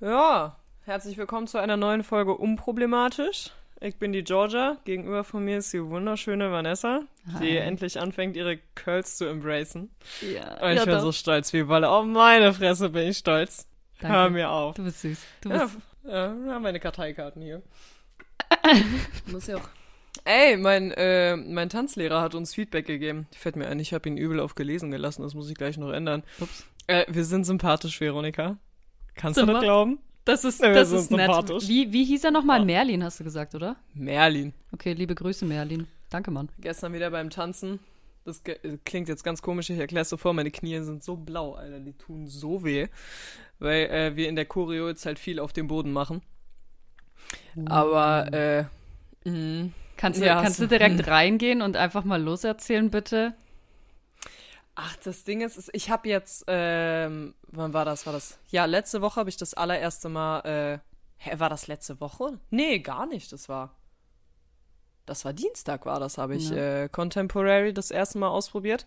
Ja, herzlich willkommen zu einer neuen Folge Unproblematisch. Ich bin die Georgia. Gegenüber von mir ist die wunderschöne Vanessa, Hi. die endlich anfängt, ihre Curls zu embracen. Ja, Und ich bin so stolz wie Wolle. Auf meine Fresse bin ich stolz. Danke. Hör mir auf. Du bist süß. Du Ja, bist, ja, meine Karteikarten hier. Muss ja auch. Ey, mein, äh, mein Tanzlehrer hat uns Feedback gegeben. Fällt mir ein, ich habe ihn übel auf gelesen gelassen, das muss ich gleich noch ändern. Ups. Äh, wir sind sympathisch, Veronika. Kannst Sind du das glauben? Das ist, Ja, das ist nett. Wie, wie hieß er nochmal? Ja. Merlin, hast du gesagt, oder? Merlin. Okay, liebe Grüße, Merlin. Danke, Mann. Gestern wieder beim Tanzen. Das klingt jetzt ganz komisch, ich erkläre es so vor, meine Knie sind so blau, Alter, die tun so weh. Weil äh, wir in der Choreo jetzt halt viel auf dem Boden machen. Aber, äh, mh, Kannst du, Ja, kannst du direkt reingehen und einfach mal loserzählen, bitte? Ach, das Ding ist, ich habe jetzt, ähm, wann war das, war das? Ja, letzte Woche habe ich das allererste Mal, äh, hä, war das letzte Woche? Nee, gar nicht, das war, das war Dienstag war das, habe ich Ja. äh, Contemporary das erste Mal ausprobiert.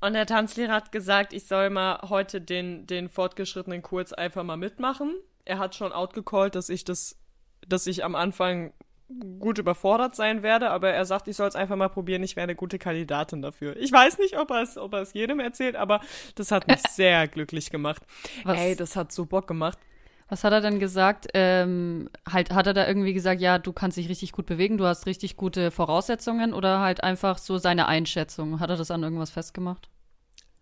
Und der Tanzlehrer hat gesagt, ich soll mal heute den, den fortgeschrittenen Kurs einfach mal mitmachen. Er hat schon outgecallt, dass ich das, dass ich am Anfang gut überfordert sein werde, aber er sagt, ich soll es einfach mal probieren, ich wäre eine gute Kandidatin dafür. Ich weiß nicht, ob er es, ob er es jedem erzählt, aber das hat mich sehr glücklich gemacht. Was, Ey, das hat so Bock gemacht. was hat er denn gesagt? Ähm, halt, hat er da irgendwie gesagt, ja, du kannst dich richtig gut bewegen, du hast richtig gute Voraussetzungen oder halt einfach so seine Einschätzung? Hat er das an irgendwas festgemacht?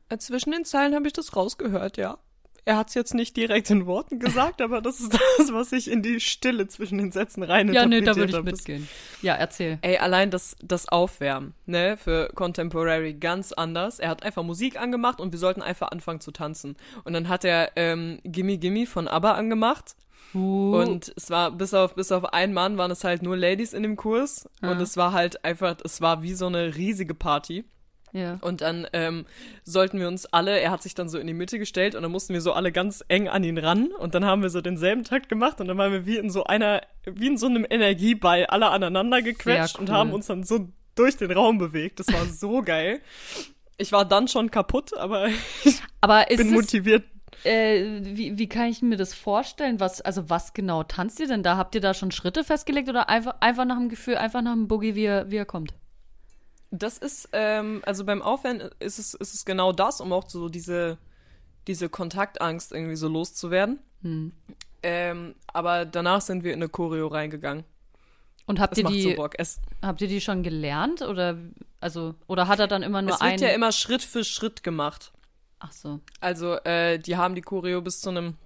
Äh, Zwischen den Zeilen habe ich das rausgehört, ja. Er hat es jetzt nicht direkt in Worten gesagt, aber das ist das, was ich in die Stille zwischen den Sätzen rein Ja, nee, da würde ich mitgehen. Ja, erzähl. Ey, allein das, das Aufwärmen, ne, für Contemporary ganz anders. Er hat einfach Musik angemacht und wir sollten einfach anfangen zu tanzen. Und dann hat er ähm, Gimme Gimme von ABBA angemacht. Uh, Und es war, bis auf, bis auf einen Mann waren es halt nur Ladies in dem Kurs. Ah. Und es war halt einfach, es war wie so eine riesige Party. Ja. Und dann ähm, sollten wir uns alle, er hat sich dann so in die Mitte gestellt und dann mussten wir so alle ganz eng an ihn ran und dann haben wir so denselben Takt gemacht und dann waren wir wie in so einer, wie in so einem Energieball alle aneinander gequetscht Sehr und cool. haben uns dann so durch den Raum bewegt. Das war so geil. Ich war dann schon kaputt, aber ich Aber bin motiviert. äh, wie, wie kann ich mir das vorstellen? Was, also was genau tanzt ihr denn da? Habt ihr da schon Schritte festgelegt oder einfach, einfach nach dem Gefühl, einfach nach dem Boogie, wie er, wie er kommt? Das ist, ähm, also beim Aufwärmen ist es, ist es genau das, um auch so diese, diese Kontaktangst irgendwie so loszuwerden. Hm. Ähm, aber danach sind wir in eine Choreo reingegangen. Und habt Das ihr macht so die, Bock. Es, habt ihr die schon gelernt oder also oder hat er dann immer nur es wird ein? ja immer Schritt für Schritt gemacht. Ach so. Also, äh, die haben die Choreo bis zu einem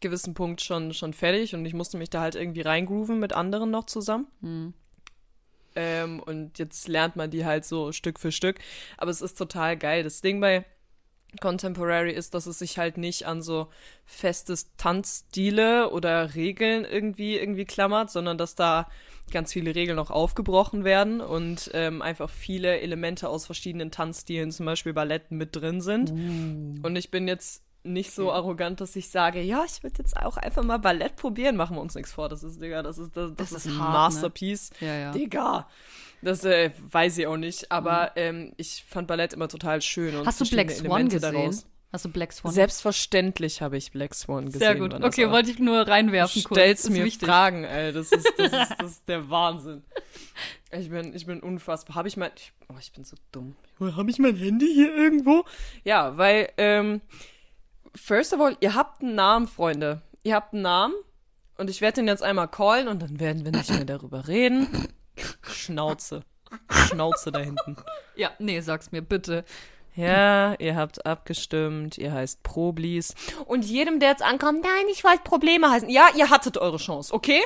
gewissen Punkt schon, schon fertig und ich musste mich da halt irgendwie reingrooven mit anderen noch zusammen. Hm. Ähm, und jetzt lernt man die halt so Stück für Stück. Aber es ist total geil. Das Ding bei Contemporary ist, dass es sich halt nicht an so festes Tanzstile oder Regeln irgendwie irgendwie klammert, sondern dass da ganz viele Regeln auch aufgebrochen werden und ähm, einfach viele Elemente aus verschiedenen Tanzstilen, zum Beispiel Ballett, mit drin sind. Und ich bin jetzt nicht so arrogant, dass ich sage, ja, ich würde jetzt auch einfach mal Ballett probieren. Machen wir uns nichts vor. Das ist, Digga, das ist, das, das, Das ist ist ein hart, ne? Masterpiece. Ja, ja. Digga. Das äh, weiß ich auch nicht, aber ähm, ich fand Ballett immer total schön. Und Hast du Black Swan Elemente gesehen? daraus. Hast du Black Swan? Selbstverständlich habe ich Black Swan gesehen. Sehr gut. Okay, wollte ich nur reinwerfen Du kurz. stellst Ist mir. Fragen, ey. Das ist, das, ist, das ist der Wahnsinn. Ich bin, ich bin unfassbar. Habe ich mein. Ich, oh, ich bin so dumm. Habe ich mein Handy hier irgendwo? Ja, weil, ähm, first of all, ihr habt einen Namen, Freunde. Ihr habt einen Namen und ich werde den jetzt einmal callen und dann werden wir nicht mehr darüber reden. Schnauze. Schnauze da hinten. Ja, nee, sag's mir bitte. Ja, ihr habt abgestimmt, ihr heißt Problis. Und jedem, der jetzt ankommt, nein, ich wollte Probleme heißen. Ja, ihr hattet eure Chance, okay?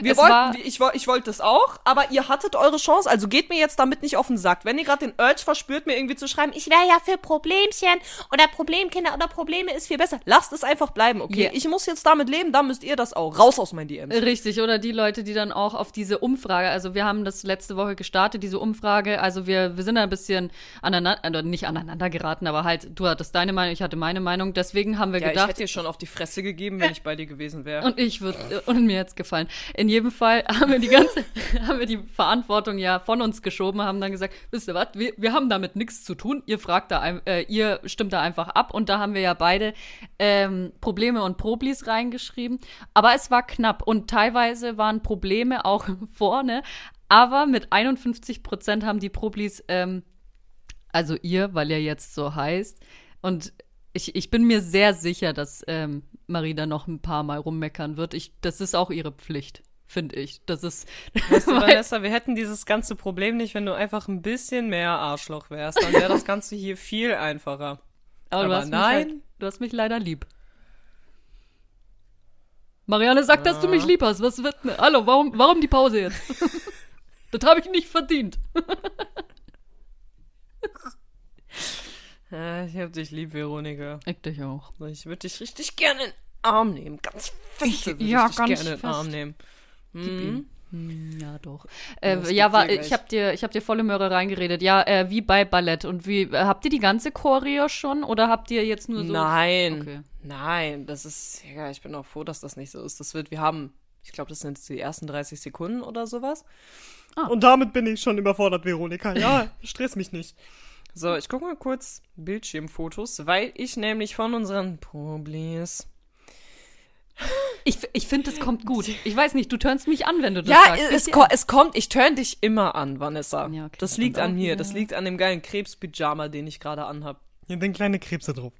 Wir Es war- wollten, ich, woll- ich wollte das auch, aber ihr hattet eure Chance, also geht mir jetzt damit nicht auf den Sack. Wenn ihr gerade den Urge verspürt, mir irgendwie zu schreiben, ich wäre ja für Problemchen oder Problemkinder oder Probleme ist viel besser, lasst es einfach bleiben, okay? Ja. Ich muss jetzt damit leben, dann müsst ihr das auch. Raus aus meinen DMs. Richtig, oder die Leute, die dann auch auf diese Umfrage, also wir haben das letzte Woche gestartet, diese Umfrage, also wir, wir sind ein bisschen aneinander, äh, nicht aneinander geraten, aber halt, du hattest deine Meinung, ich hatte meine Meinung, deswegen haben wir Ja, ich gedacht, hätte dir schon auf die Fresse gegeben, wenn ich bei dir gewesen wäre. und ich würde, und mir jetzt gefallen. In jedem Fall haben wir die ganze, haben wir die Verantwortung ja von uns geschoben, haben dann gesagt, wisst ihr was, wir, wir haben damit nichts zu tun. Ihr fragt da, äh, ihr stimmt da einfach ab. Und da haben wir ja beide ähm, Probleme und Problis reingeschrieben. Aber es war knapp und teilweise waren Probleme auch vorne. Aber mit 51 Prozent haben die Problis, ähm, also ihr, weil ihr jetzt so heißt, und ich, ich bin mir sehr sicher, dass ähm, Marie da noch ein paar Mal rummeckern wird. Ich, das ist auch ihre Pflicht, finde ich. Das ist. Weißt du, Vanessa, wir hätten dieses ganze Problem nicht, wenn du einfach ein bisschen mehr Arschloch wärst. Dann wäre das Ganze hier viel einfacher. Aber, Aber du nein. Halt, du hast mich leider lieb. Marianne sagt, ja. dass du mich lieb hast. Was wird denn? Hallo, warum, warum die Pause jetzt? das habe ich nicht verdient. Ja, ich hab dich lieb, Veronika. Ich dich auch. Ich würde dich richtig gerne in den Arm nehmen. Ganz fest würde ja, ich dich gerne fest. in den Arm nehmen. Mhm. Ja, doch. Äh, ja, war, ich habe dir, ich hab dir volle Möhre reingeredet. Ja, äh, wie bei Ballett. Und wie, äh, habt ihr die ganze Choreo schon oder habt ihr jetzt nur so? Nein, okay. nein, das ist, ja, ich bin auch froh, dass das nicht so ist. Das wird, wir haben, ich glaube, das sind die ersten 30 Sekunden oder sowas. Ah. Und damit bin ich schon überfordert, Veronika. Ja, stress mich nicht. So, ich gucke mal kurz Bildschirmfotos, weil ich nämlich von unseren Problems. Ich, ich finde, es kommt gut. Ich weiß nicht, du turnst mich an, wenn du das ja, sagst. Ja, es, ko es kommt, ich turn dich immer an, Vanessa. Ja, okay, das liegt an mir, ja. das liegt an dem geilen Krebspyjama, den ich gerade anhab. Hier sind kleine Krebse drauf.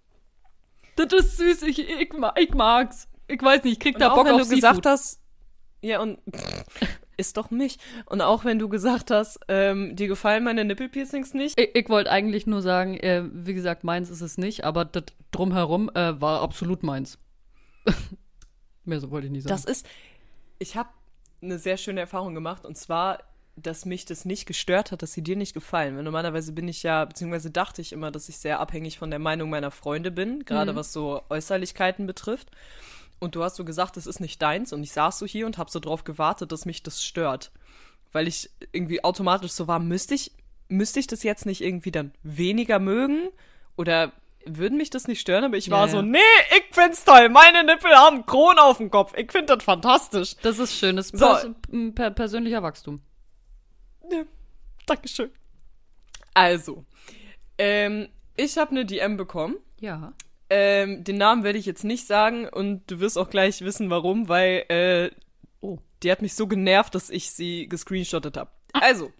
Das ist süß, ich, ich, ich mag's. Ich weiß nicht, ich krieg und da Bock wenn auf du Seafood. gesagt hast, ja, und ist doch mich. Und auch wenn du gesagt hast, ähm, dir gefallen meine Nippelpiercings nicht. Ich, ich wollte eigentlich nur sagen, äh, wie gesagt, meins ist es nicht, aber das drumherum äh, war absolut meins. Mehr so wollte ich nicht sagen. Das ist, ich habe eine sehr schöne Erfahrung gemacht und zwar, dass mich das nicht gestört hat, dass sie dir nicht gefallen. Weil normalerweise bin ich ja, beziehungsweise dachte ich immer, dass ich sehr abhängig von der Meinung meiner Freunde bin, gerade mhm. was so Äußerlichkeiten betrifft. Und du hast so gesagt, es ist nicht deins. Und ich saß so hier und habe so drauf gewartet, dass mich das stört. Weil ich irgendwie automatisch so war, müsste ich, müsste ich das jetzt nicht irgendwie dann weniger mögen? Oder würden mich das nicht stören? Aber ich war ja, so, nee, ich find's toll. Meine Nippel haben Kronen auf dem Kopf. Ich find das fantastisch. Das ist schön. Das ist so. per persönlicher Wachstum. Ja, Dankeschön. Also, ähm, ich habe eine DM bekommen. Ja. Ähm, den Namen werde ich jetzt nicht sagen und du wirst auch gleich wissen, warum, weil äh, oh, die hat mich so genervt, dass ich sie gescreenshottet habe. Ah. Also,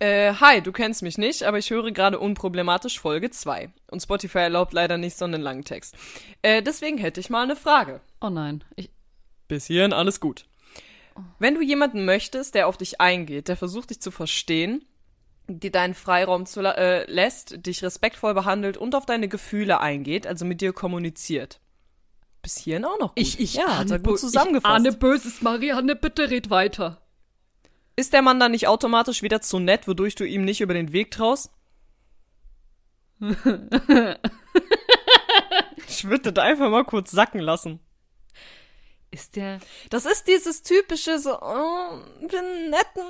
äh, hi, du kennst mich nicht, aber ich höre gerade unproblematisch Folge 2. Und Spotify erlaubt leider nicht so einen langen Text. Äh, deswegen hätte ich mal eine Frage. Oh nein. Ich Bis hierhin alles gut. Wenn du jemanden möchtest, der auf dich eingeht, der versucht dich zu verstehen, die deinen Freiraum zu, äh, lässt, dich respektvoll behandelt und auf deine Gefühle eingeht, also mit dir kommuniziert. Bis hierhin auch noch gut. Ich, ich, ja, hat er gut zusammengefasst. Ich ahne Böses, Marianne, bitte red weiter. Ist der Mann dann nicht automatisch wieder zu nett, wodurch du ihm nicht über den Weg traust? ich würde das einfach mal kurz sacken lassen. Ist der. Das ist dieses typische so, oh, bin netten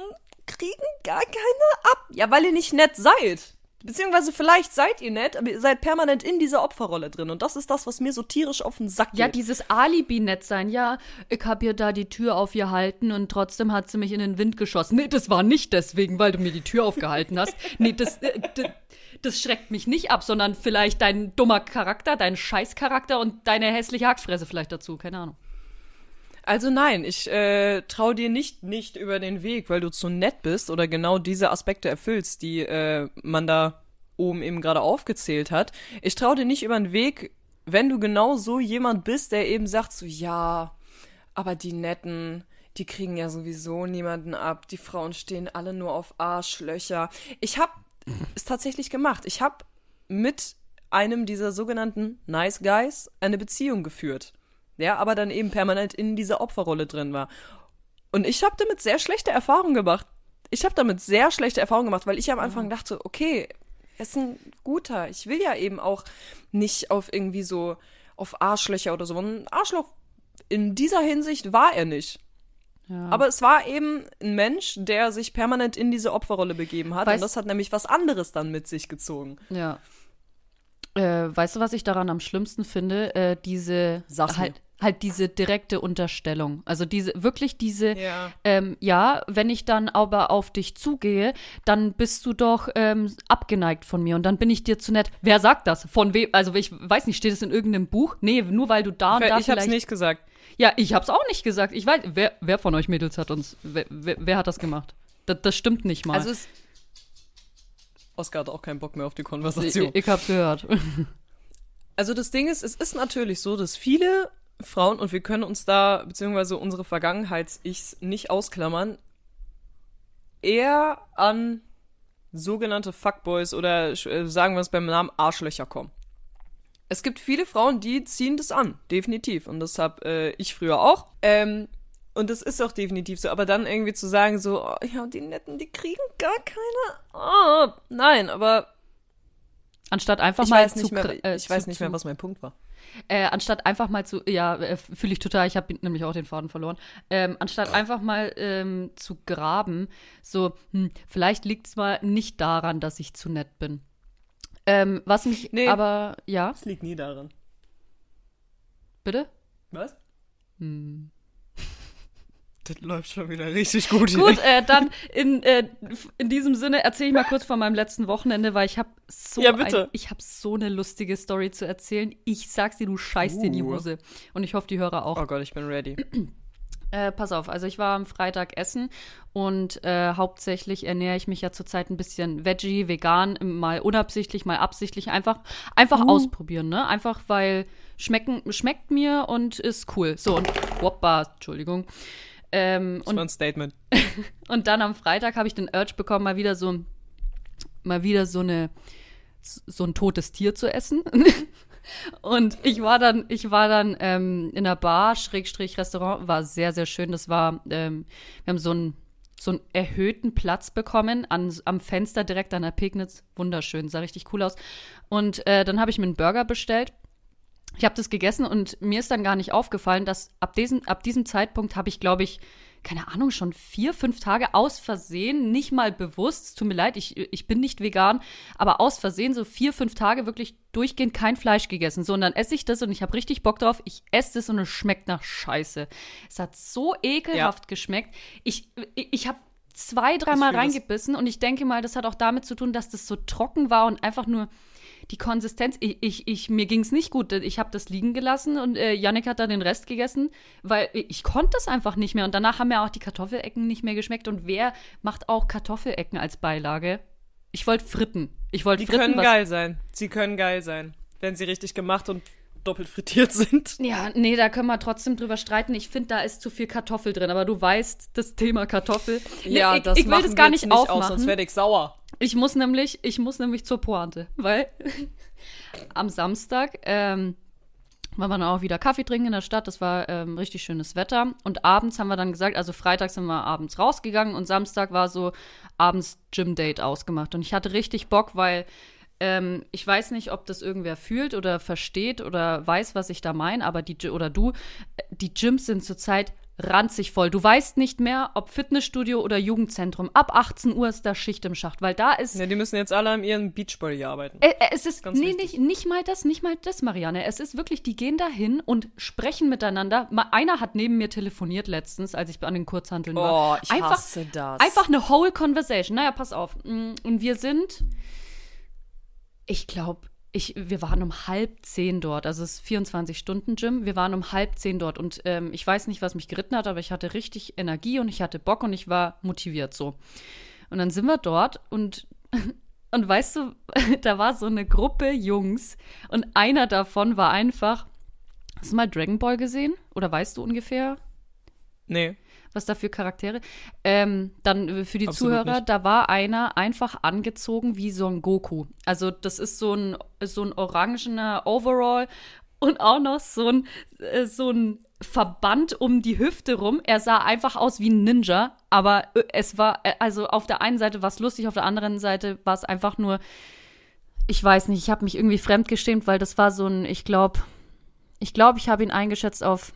kriegen gar keine ab. Ja, weil ihr nicht nett seid. Beziehungsweise vielleicht seid ihr nett, aber ihr seid permanent in dieser Opferrolle drin. Und das ist das, was mir so tierisch auf den Sack geht. Ja, dieses Alibi-Nett sein. Ja, ich hab ihr da die Tür aufgehalten und trotzdem hat sie mich in den Wind geschossen. Nee, das war nicht deswegen, weil du mir die Tür aufgehalten hast. Nee, das, äh, das, das schreckt mich nicht ab, sondern vielleicht dein dummer Charakter, dein Scheißcharakter und deine hässliche Hackfresse vielleicht dazu. Keine Ahnung. Also nein, ich äh, traue dir nicht nicht über den Weg, weil du zu nett bist oder genau diese Aspekte erfüllst, die äh, man da oben eben gerade aufgezählt hat. Ich traue dir nicht über den Weg, wenn du genau so jemand bist, der eben sagt so, ja, aber die Netten, die kriegen ja sowieso niemanden ab. Die Frauen stehen alle nur auf Arschlöcher. Ich habe es tatsächlich gemacht. Ich habe mit einem dieser sogenannten Nice Guys eine Beziehung geführt ja, aber dann eben permanent in dieser Opferrolle drin war. Und ich habe damit sehr schlechte Erfahrungen gemacht. Ich habe damit sehr schlechte Erfahrungen gemacht, weil ich am Anfang mhm. dachte, okay, er ist ein guter. Ich will ja eben auch nicht auf irgendwie so auf Arschlöcher oder so. Ein Arschloch in dieser Hinsicht war er nicht. Ja. Aber es war eben ein Mensch, der sich permanent in diese Opferrolle begeben hat. Weißt, und das hat nämlich was anderes dann mit sich gezogen. Ja. Äh, weißt du, was ich daran am schlimmsten finde? Äh, diese Sag's halt, halt diese direkte Unterstellung. Also diese, wirklich diese, Ja. ähm, ja, wenn ich dann aber auf dich zugehe, dann bist du doch ähm, abgeneigt von mir und dann bin ich dir zu nett. Wer sagt das? Von wem? Also ich weiß nicht, steht es in irgendeinem Buch? Nee, nur weil du da und Ich da hab's vielleicht. nicht gesagt. Ja, ich hab's auch nicht gesagt. Ich weiß, wer, wer von euch Mädels hat uns, wer, wer, wer hat das gemacht? Das, das stimmt nicht mal. Also es. Oskar hat auch keinen Bock mehr auf die ich, Konversation. ich hab's gehört. Also das Ding ist, es ist natürlich so, dass viele Frauen, und wir können uns da, beziehungsweise unsere Vergangenheits-Ichs nicht ausklammern, eher an sogenannte Fuckboys oder äh, sagen wir es beim Namen Arschlöcher kommen. Es gibt viele Frauen, die ziehen das an, definitiv. Und das hab äh, ich früher auch. Ähm, und das ist auch definitiv so. Aber dann irgendwie zu sagen, so, oh, ja, die Netten, die kriegen gar keine. Oh, nein, aber Anstatt einfach ich mal weiß nicht zu, mehr, kr- äh, ich weiß zu, nicht mehr, was mein Punkt war. Äh, anstatt einfach mal zu, ja, äh, fühle ich total, ich habe nämlich auch den Faden verloren. Ähm, anstatt einfach mal ähm, zu graben, so, hm, vielleicht liegt es mal nicht daran, dass ich zu nett bin. Ähm, was mich Nee. aber, ja, Das liegt nie daran. bitte? Was? Hm. Das läuft schon wieder richtig gut hier. Gut, äh, dann in, äh, in diesem Sinne erzähle ich mal kurz von meinem letzten Wochenende, weil ich habe so Ja, bitte. Ein, ich habe so eine lustige Story zu erzählen. Ich sag's dir, du scheißt dir in die Uh. Hose. Und ich hoffe, die Hörer auch. Oh Gott, ich bin ready. Äh, pass auf, also ich war am Freitag essen und äh, hauptsächlich ernähre ich mich ja zurzeit ein bisschen Veggie, vegan, mal unabsichtlich, mal absichtlich, einfach, einfach Uh. ausprobieren, ne? Einfach weil schmecken, schmeckt mir und ist cool. So, und woppa, Entschuldigung. Ähm, Das und war ein Statement. und dann am Freitag habe ich den Urge bekommen, mal wieder so mal wieder so eine so ein totes Tier zu essen. und ich war dann, ich war dann ähm, in einer Bar, Schrägstrich Restaurant, war sehr, sehr schön. Das war, ähm, wir haben so einen so einen erhöhten Platz bekommen an, am Fenster direkt an der Pegnitz. Wunderschön, sah richtig cool aus. Und äh, dann habe ich mir einen Burger bestellt. Ich habe das gegessen und mir ist dann gar nicht aufgefallen, dass ab diesem, ab diesem Zeitpunkt habe ich, glaube ich, keine Ahnung, schon vier, fünf Tage aus Versehen, nicht mal bewusst, es tut mir leid, ich, ich bin nicht vegan, aber aus Versehen so vier, fünf Tage wirklich durchgehend kein Fleisch gegessen. So, und dann esse ich das und ich habe richtig Bock drauf. Ich esse das und es schmeckt nach Scheiße. Es hat so ekelhaft geschmeckt. Ich, ich, ich habe zwei, dreimal reingebissen und ich denke mal, das hat auch damit zu tun, dass das so trocken war und einfach nur die Konsistenz, ich, ich, ich mir ging es nicht gut. Ich habe das liegen gelassen und äh, Yannick hat dann den Rest gegessen, weil ich konnte das einfach nicht mehr. Und danach haben mir auch die Kartoffelecken nicht mehr geschmeckt. Und wer macht auch Kartoffelecken als Beilage? Ich wollte Fritten. Ich wollte Die Fritten. können was- geil sein. Sie können geil sein. Wenn sie richtig gemacht und doppelt frittiert sind. Ja, nee, da können wir trotzdem drüber streiten. Ich finde, da ist zu viel Kartoffel drin. Aber du weißt, das Thema Kartoffel. Nee, ich, ich will das gar nicht aus, aufmachen. sonst werde ich sauer. Ich muss nämlich, ich muss nämlich zur Pointe, weil am Samstag ähm, waren wir dann auch wieder Kaffee trinken in der Stadt. Das war ähm, richtig schönes Wetter. Und abends haben wir dann gesagt, also Freitag sind wir abends rausgegangen und Samstag war so abends Gym-Date ausgemacht. Und ich hatte richtig Bock, weil ähm, ich weiß nicht, ob das irgendwer fühlt oder versteht oder weiß, was ich da meine, aber die oder du, äh, die Gyms sind zurzeit ranzig voll. Du weißt nicht mehr, ob Fitnessstudio oder Jugendzentrum. Ab 18 Uhr ist da Schicht im Schacht, weil da ist Ja, die müssen jetzt alle an ihrem Beachbody arbeiten. äh, äh, es ist Ganz nee, wichtig. nicht, nicht mal das, nicht mal das, Marianne. Es ist wirklich, die gehen dahin und sprechen miteinander. Ma- Einer hat neben mir telefoniert letztens, als ich an den Kurzhanteln war. Oh, ich einfach, hasse das. Einfach eine whole conversation. Naja, pass auf. Mm, Und wir sind, ich glaube, ich, wir waren um halb zehn dort. Also es ist 24-Stunden-Gym. Wir waren um halb zehn dort. Und ähm, ich weiß nicht, was mich geritten hat, aber ich hatte richtig Energie und ich hatte Bock und ich war motiviert so. Und dann sind wir dort und, und weißt du, da war so eine Gruppe Jungs und einer davon war einfach. Hast du mal Dragon Ball gesehen? Oder weißt du ungefähr, Nee. Was da für Charaktere? Ähm, dann äh, für die Absolut Zuhörer, nicht. da war einer einfach angezogen wie Son Goku. Also das ist so ein, so ein orangener Overall und auch noch so ein, äh, so ein Verband um die Hüfte rum. Er sah einfach aus wie ein Ninja, aber äh, es war, also auf der einen Seite war es lustig, auf der anderen Seite war es einfach nur, ich weiß nicht, ich habe mich irgendwie fremdgestimmt, weil das war so ein, ich glaube, ich glaube, ich habe ihn eingeschätzt auf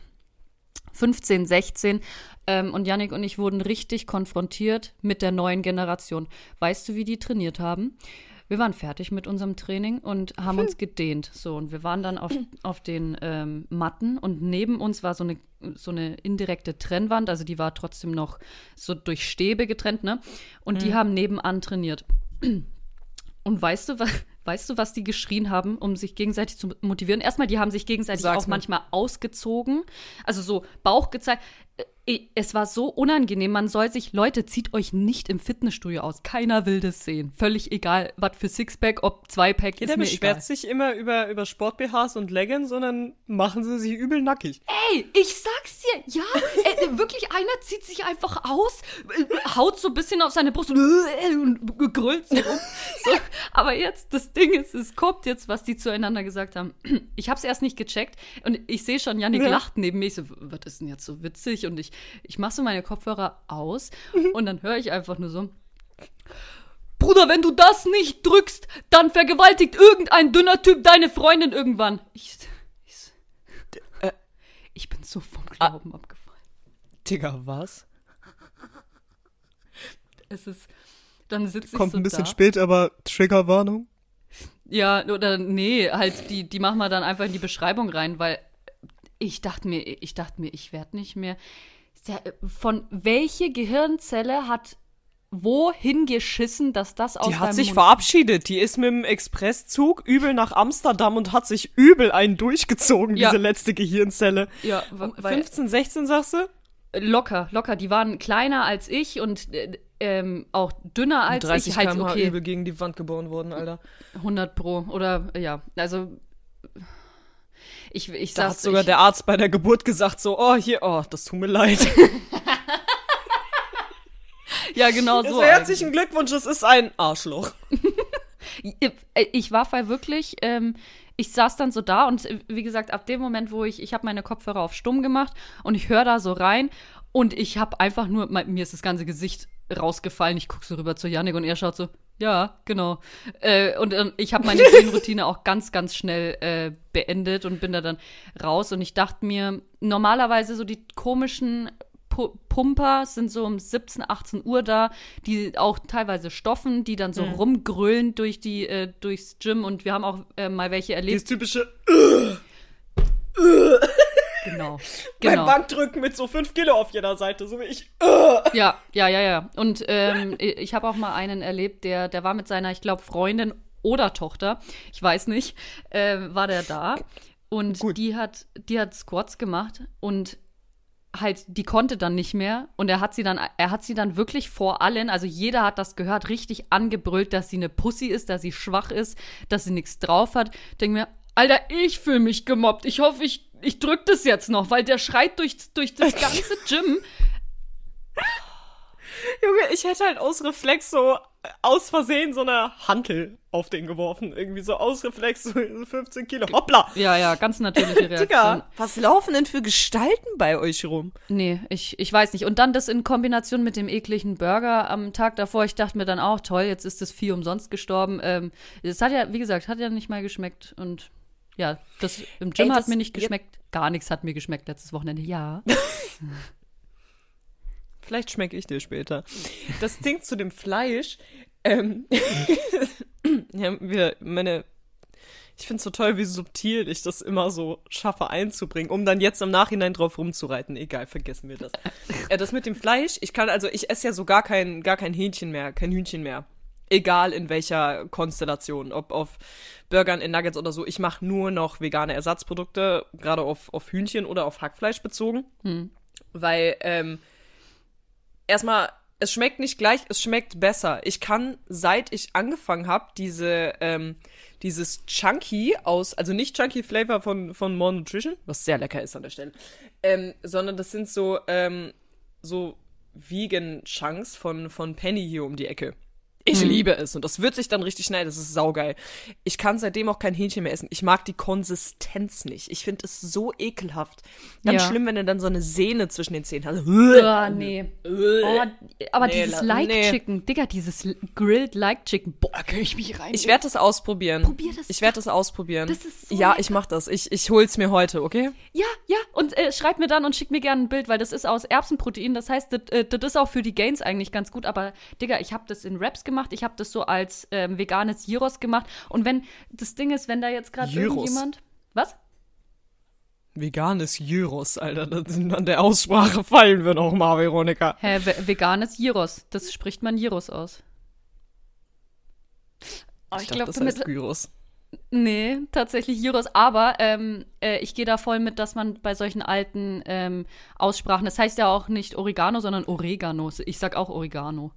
15, 16. Ähm, und Yannick und ich wurden richtig konfrontiert mit der neuen Generation. Weißt du, wie die trainiert haben? wir waren fertig mit unserem Training und haben uns gedehnt. So, und wir waren dann auf, auf den ähm, Matten und neben uns war so eine, so eine indirekte Trennwand, also die war trotzdem noch so durch Stäbe getrennt, ne? Und die haben nebenan trainiert. Und weißt du, was, weißt du, was die geschrien haben, um sich gegenseitig zu motivieren? Erstmal, die haben sich gegenseitig Sag's auch mir. manchmal ausgezogen, also so Bauch gezeigt. Äh, Es war so unangenehm. Man soll sich, Leute, zieht euch nicht im Fitnessstudio aus. Keiner will das sehen. Völlig egal, was für Sixpack, ob Zweipack, Jeder ist mir beschwert egal. sich immer über, über Sport-BHs und Leggings, sondern machen sie sich übel nackig. Ey, ich sag's dir, ja, äh, wirklich, einer zieht sich einfach aus, äh, haut so ein bisschen auf seine Brust und, äh, und grüllt so rum. So, aber jetzt, das Ding ist, es kommt jetzt, was die zueinander gesagt haben. Ich hab's erst nicht gecheckt und ich sehe schon, Janik Ja. lacht neben mir. Ich so, was ist denn jetzt so witzig? Und ich, ich mach so meine Kopfhörer aus und dann höre ich einfach nur so, Bruder, wenn du das nicht drückst, dann vergewaltigt irgendein dünner Typ deine Freundin irgendwann. Ich, ich, äh, ich bin so vom Glauben abgefallen. Digga, was? Es ist, dann sitze ich Kommt so ein bisschen da. spät, aber Triggerwarnung. Ja, oder nee, halt, die, die machen wir dann einfach in die Beschreibung rein, weil ich dachte mir, ich dachte mir, ich werde nicht mehr. Ja, Von welche Gehirnzelle hat wohin geschissen, dass das aus Die hat sich Mund- verabschiedet. Die ist mit dem Expresszug übel nach Amsterdam und hat sich übel einen durchgezogen, Ja. diese letzte Gehirnzelle. Ja, wa- weil 15, 16 sagst du? locker, locker. Die waren kleiner als ich und äh, ähm, auch dünner als 30 ich. Halt, km/h okay, übel gegen die Wand geboren worden, Alter. 100 pro. Oder, ja, also ich, ich Da saß, hat sogar ich, der Arzt bei der Geburt gesagt so, oh, hier, oh, das tut mir leid. Ja, genau So, so. herzlichen Glückwunsch, das ist ein Arschloch. Ich- äh, Ich war voll wirklich, ähm, ich saß dann so da und äh, wie gesagt, ab dem Moment, wo ich, ich habe meine Kopfhörer auf stumm gemacht und ich höre da so rein und ich habe einfach nur, mir ist das ganze Gesicht rausgefallen. Ich gucke so rüber zu Yannick und er schaut so, ja, genau. Äh, und ähm, ich habe meine Dehnroutine auch ganz, ganz schnell äh, beendet und bin da dann raus und ich dachte mir, normalerweise so die komischen Pu Pumper sind so um 17, 18 Uhr da, die auch teilweise stoffen, die dann so rumgrölen durch die, äh, durchs Gym und wir haben auch äh, mal welche erlebt. Dieses typische Genau. beim genau. Bankdrücken mit so 5 Kilo auf jeder Seite, so wie ich. Ja, ja, ja, ja. Und ähm, ich ich habe auch mal einen erlebt, der, der war mit seiner, ich glaube, Freundin oder Tochter, ich weiß nicht, äh, war der da. Und Gut. die hat, die hat Squats gemacht und halt, die konnte dann nicht mehr. Und er hat sie dann, er hat sie dann wirklich vor allen, also jeder hat das gehört, richtig angebrüllt, dass sie eine Pussy ist, dass sie schwach ist, dass sie nichts drauf hat. Denk mir, Alter, ich fühle mich gemobbt. Ich hoffe, ich, ich drück das jetzt noch, weil der schreit durch, durch das ganze Gym. Junge, ich hätte halt aus Reflex so aus Versehen so eine Hantel auf den geworfen. Irgendwie so aus Reflex so 15 Kilo. Hoppla! Ja, ja, ganz natürliche Reaktion. Digga, was laufen denn für Gestalten bei euch rum? Nee, ich, ich weiß nicht. Und dann das in Kombination mit dem ekligen Burger am Tag davor. Ich dachte mir dann auch, toll, jetzt ist das Vieh umsonst gestorben. Ähm, es hat ja, wie gesagt, hat ja nicht mal geschmeckt. Und ja, das im Gym Ey, hat das- mir nicht geschmeckt. Gar nichts hat mir geschmeckt letztes Wochenende. Ja. Vielleicht schmecke ich dir später. Das Ding zu dem Fleisch, ähm, ja, wir, meine, ich finde es so toll, wie subtil ich das immer so schaffe einzubringen, um dann jetzt im Nachhinein drauf rumzureiten. Egal, vergessen wir das. äh, das mit dem Fleisch, ich kann, also ich esse ja so gar kein, gar kein Hähnchen mehr, kein Hühnchen mehr. Egal in welcher Konstellation, ob auf Burgern, in Nuggets oder so. Ich mache nur noch vegane Ersatzprodukte, gerade auf, auf Hühnchen oder auf Hackfleisch bezogen. Weil, ähm, erstmal, es schmeckt nicht gleich, es schmeckt besser. Ich kann, seit ich angefangen habe, diese, ähm, dieses Chunky aus, also nicht Chunky Flavor von, von More Nutrition, was sehr lecker ist an der Stelle, ähm, sondern das sind so, ähm, so Vegan Chunks von, von Penny hier um die Ecke. Ich liebe es und das wird sich dann richtig schnell, das ist saugeil. Ich kann seitdem auch kein Hähnchen mehr essen. Ich mag die Konsistenz nicht. Ich finde es so ekelhaft. Ganz Ja. schlimm, wenn du dann so eine Sehne zwischen den Zähnen hast. Oh, nee. Oh, aber Nee, dieses Like nee. Chicken, Digga, dieses Grilled Like Chicken. Boah, kann ich mich rein. Ich werde das ausprobieren. Probier das Ich werde das ausprobieren. Das ist so ja, lecker. ich mach das. Ich, ich hol's mir heute, okay? ja, ja, und äh, schreibt mir dann und schickt mir gerne ein Bild, weil das ist aus Erbsenprotein. Das heißt, das, äh, das ist auch für die Gains eigentlich ganz gut. Aber, Digga, ich habe das in Raps gemacht. Ich habe das so als ähm, veganes Gyros gemacht. Und wenn, das Ding ist, wenn da jetzt gerade irgendjemand. Was? Veganes Gyros, Alter. Das, an der Aussprache fallen wir noch mal, Veronika. Hä, ve veganes Gyros. Das spricht man Gyros aus. Oh, Ich, glaube, das heißt Gyros. Nee, tatsächlich Gyros. Aber ähm, äh, ich gehe da voll mit, dass man bei solchen alten ähm, Aussprachen, das heißt ja auch nicht Oregano, sondern Oregano. Ich sag auch Oregano.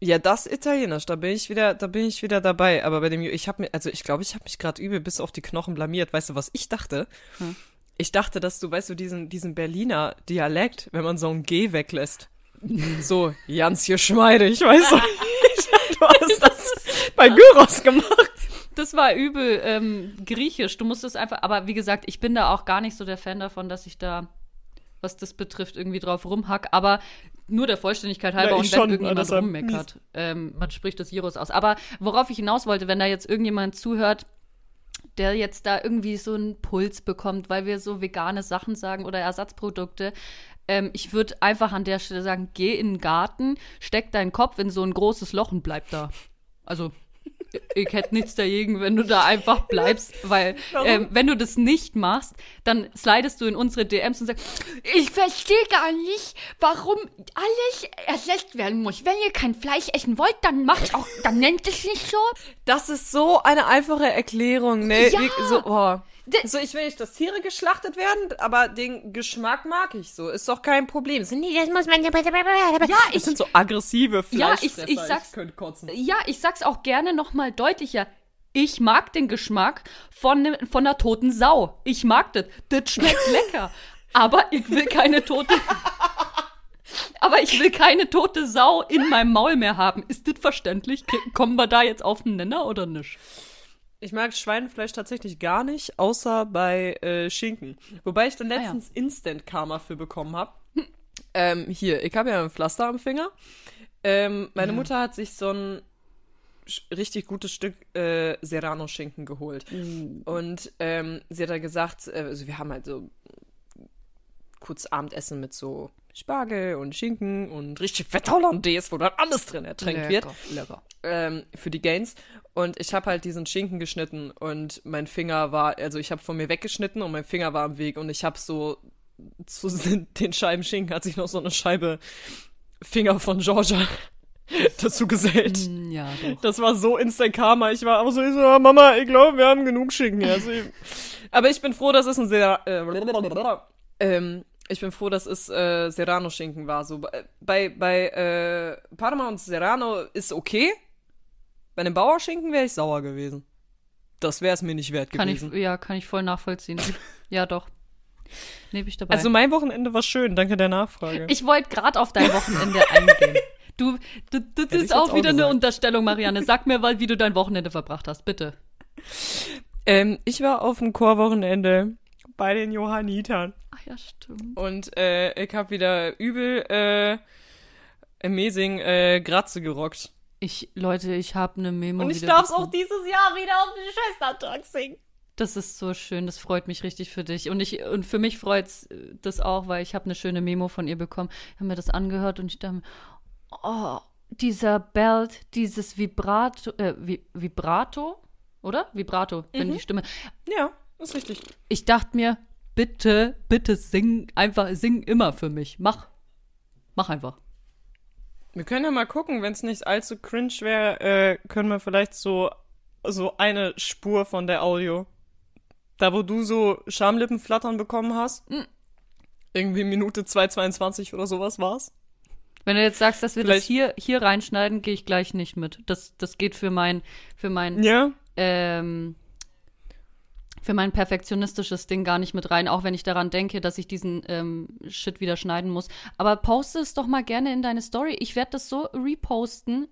Ja, das Italienisch, da bin ich wieder, da bin ich wieder dabei. Aber bei dem, ich habe mir, also ich glaube, ich habe mich gerade übel bis auf die Knochen blamiert. Weißt du, was ich dachte? Hm. Ich dachte, dass du, weißt du, diesen, diesen Berliner Dialekt, wenn man so ein G weglässt. So, ganz geschmeidig, weißt du? du hast das bei Gyros gemacht. Das war übel ähm, griechisch. Du musst es einfach, aber wie gesagt, ich bin da auch gar nicht so der Fan davon, dass ich da, was das betrifft, irgendwie drauf rumhack. Aber nur der Vollständigkeit halber Ja, und wenn schon, irgendjemand rummeckert, ähm, man spricht das Gyros aus. Aber worauf ich hinaus wollte, wenn da jetzt irgendjemand zuhört, der jetzt da irgendwie so einen Puls bekommt, weil wir so vegane Sachen sagen oder Ersatzprodukte. Ähm, ich würde einfach an der Stelle sagen, geh in den Garten, steck deinen Kopf in so ein großes Loch und bleib da. Also, ich hätte nichts dagegen, wenn du da einfach bleibst, weil ähm, wenn du das nicht machst, dann slidest du in unsere DMs und sagst, ich verstehe gar nicht, warum alles ersetzt werden muss. Wenn ihr kein Fleisch essen wollt, dann macht auch, dann nennt es nicht so. Das ist so eine einfache Erklärung, ne? Ja. So, oh. So, ich will nicht, dass Tiere geschlachtet werden, aber den Geschmack mag ich so. Ist doch kein Problem. So, nee, das muss man ja. Ja, Das ich, sind so aggressive Ja, ich- Fleischfresser. ich sag's- könnte kotzen. ja, ich sag's auch gerne noch mal deutlicher. Ich mag den Geschmack von, ne- von einer toten Sau. Ich mag das. Das schmeckt lecker. Aber ich will keine tote. Aber ich will keine tote Sau in meinem Maul mehr haben. Ist das verständlich? Kommen wir da jetzt auf den Nenner oder nicht? Ich mag Schweinefleisch tatsächlich gar nicht, außer bei äh, Schinken. Wobei ich dann Ah, ja. letztens Instant Karma für bekommen habe. Ähm, hier, ich habe ja ein Pflaster am Finger. Ähm, meine Mutter hat sich so ein richtig gutes Stück äh, Serrano-Schinken geholt. Und ähm, sie hat da gesagt, äh, also wir haben halt so kurz Abendessen mit so Spargel und Schinken und richtig fett Hollandaise, wo dann alles drin ertränkt wird lecker. ähm, für die Gains. Und ich habe halt diesen Schinken geschnitten und mein Finger war, also ich habe von mir weggeschnitten und mein Finger war am Weg und ich habe so zu den Scheiben Schinken hat sich noch so eine Scheibe Finger von Georgia dazu gesellt. Mm, Ja, doch. Das war so instant Karma. Ich war auch so, ich so "Ah, Mama, ich glaube, wir haben genug Schinken. hier." Also, ich- aber ich bin froh, dass es ein sehr, äh, ähm, ich bin froh, dass es äh, Serrano-Schinken war. So bei bei äh, Parma und Serrano ist okay. Bei einem Bauerschinken wäre ich sauer gewesen. Das wäre es mir nicht wert Kann ich, gewesen. ja, kann ich voll nachvollziehen. ja, doch. Nehme ich dabei. also mein Wochenende war schön. Danke der Nachfrage. Ich wollte gerade auf dein Wochenende eingehen. Du, du das ich ist auch auch wieder eine gesagt. Unterstellung, Marianne. Sag mir mal, wie du dein Wochenende verbracht hast, bitte. ähm, ich war auf dem Chorwochenende bei den Johannitern. Ach ja, stimmt. Und äh, ich habe wieder übel äh, amazing äh, Gratze gerockt. Ich, Leute, ich habe eine Memo Und ich wieder darf's auch dieses Jahr wieder auf den Schwestertag singen. Das ist so schön, das freut mich richtig für dich. Und ich und für mich freut's äh, das auch, weil ich habe eine schöne Memo von ihr bekommen. Ich habe mir das angehört und ich dachte, mir, oh, dieser Belt, dieses Vibrato, äh, Vi Vibrato, oder? Vibrato, wenn die Stimme. Ja, ist richtig. Ich dachte mir, bitte, bitte sing einfach, sing immer für mich. Mach. Mach einfach. Wir können ja mal gucken, wenn es nicht allzu cringe wäre, äh, können wir vielleicht so, so eine Spur von der Audio. Da, wo du so Schamlippenflattern bekommen hast. Mm. Irgendwie Minute 2,22 oder sowas war's. Wenn du jetzt sagst, dass wir Vielleicht- das hier, hier reinschneiden, gehe ich gleich nicht mit. Das, das geht für mein, für mein, Ja? ähm, für mein perfektionistisches Ding gar nicht mit rein, auch wenn ich daran denke, dass ich diesen ähm, Shit wieder schneiden muss. Aber poste es doch mal gerne in deine Story. Ich werde das so reposten.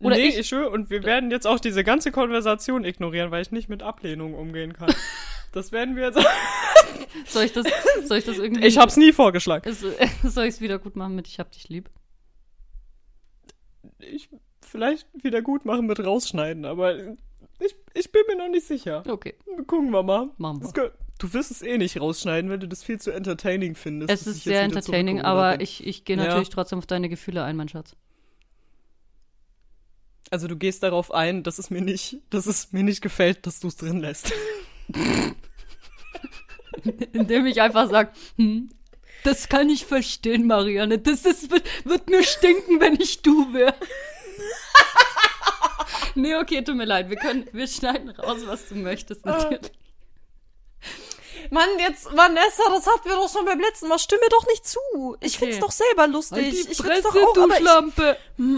Oder nee, ich- ich schwöre, und wir werden jetzt auch diese ganze Konversation ignorieren, weil ich nicht mit Ablehnung umgehen kann. das werden wir jetzt. Soll ich das, soll ich das irgendwie. Ich hab's nie vorgeschlagen. Soll ich es wieder gut machen mit Ich hab dich lieb? Ich vielleicht wieder gut machen mit rausschneiden, aber ich bin mir noch nicht sicher. Okay, Gucken wir mal. machen wir. Du wirst es eh nicht rausschneiden, wenn du das viel zu entertaining findest. Es ist sehr entertaining, aber bin. ich, ich gehe Ja. natürlich trotzdem auf deine Gefühle ein, mein Schatz. Also du gehst darauf ein, dass es mir nicht, dass es mir nicht gefällt, dass du es drin lässt. Indem ich einfach sage, hm, das kann ich verstehen, Marianne. Das ist, wird, wird mir stinken, wenn ich du wäre. nee, okay, tut mir leid. Wir können, wir schneiden raus, was du möchtest, natürlich. Mann, jetzt, Vanessa, das hatten wir doch schon beim letzten Mal. Stimme doch nicht zu. Ich Okay. find's doch selber lustig. Halt die ich find's Fresse, doch auch, du Schlampe. wo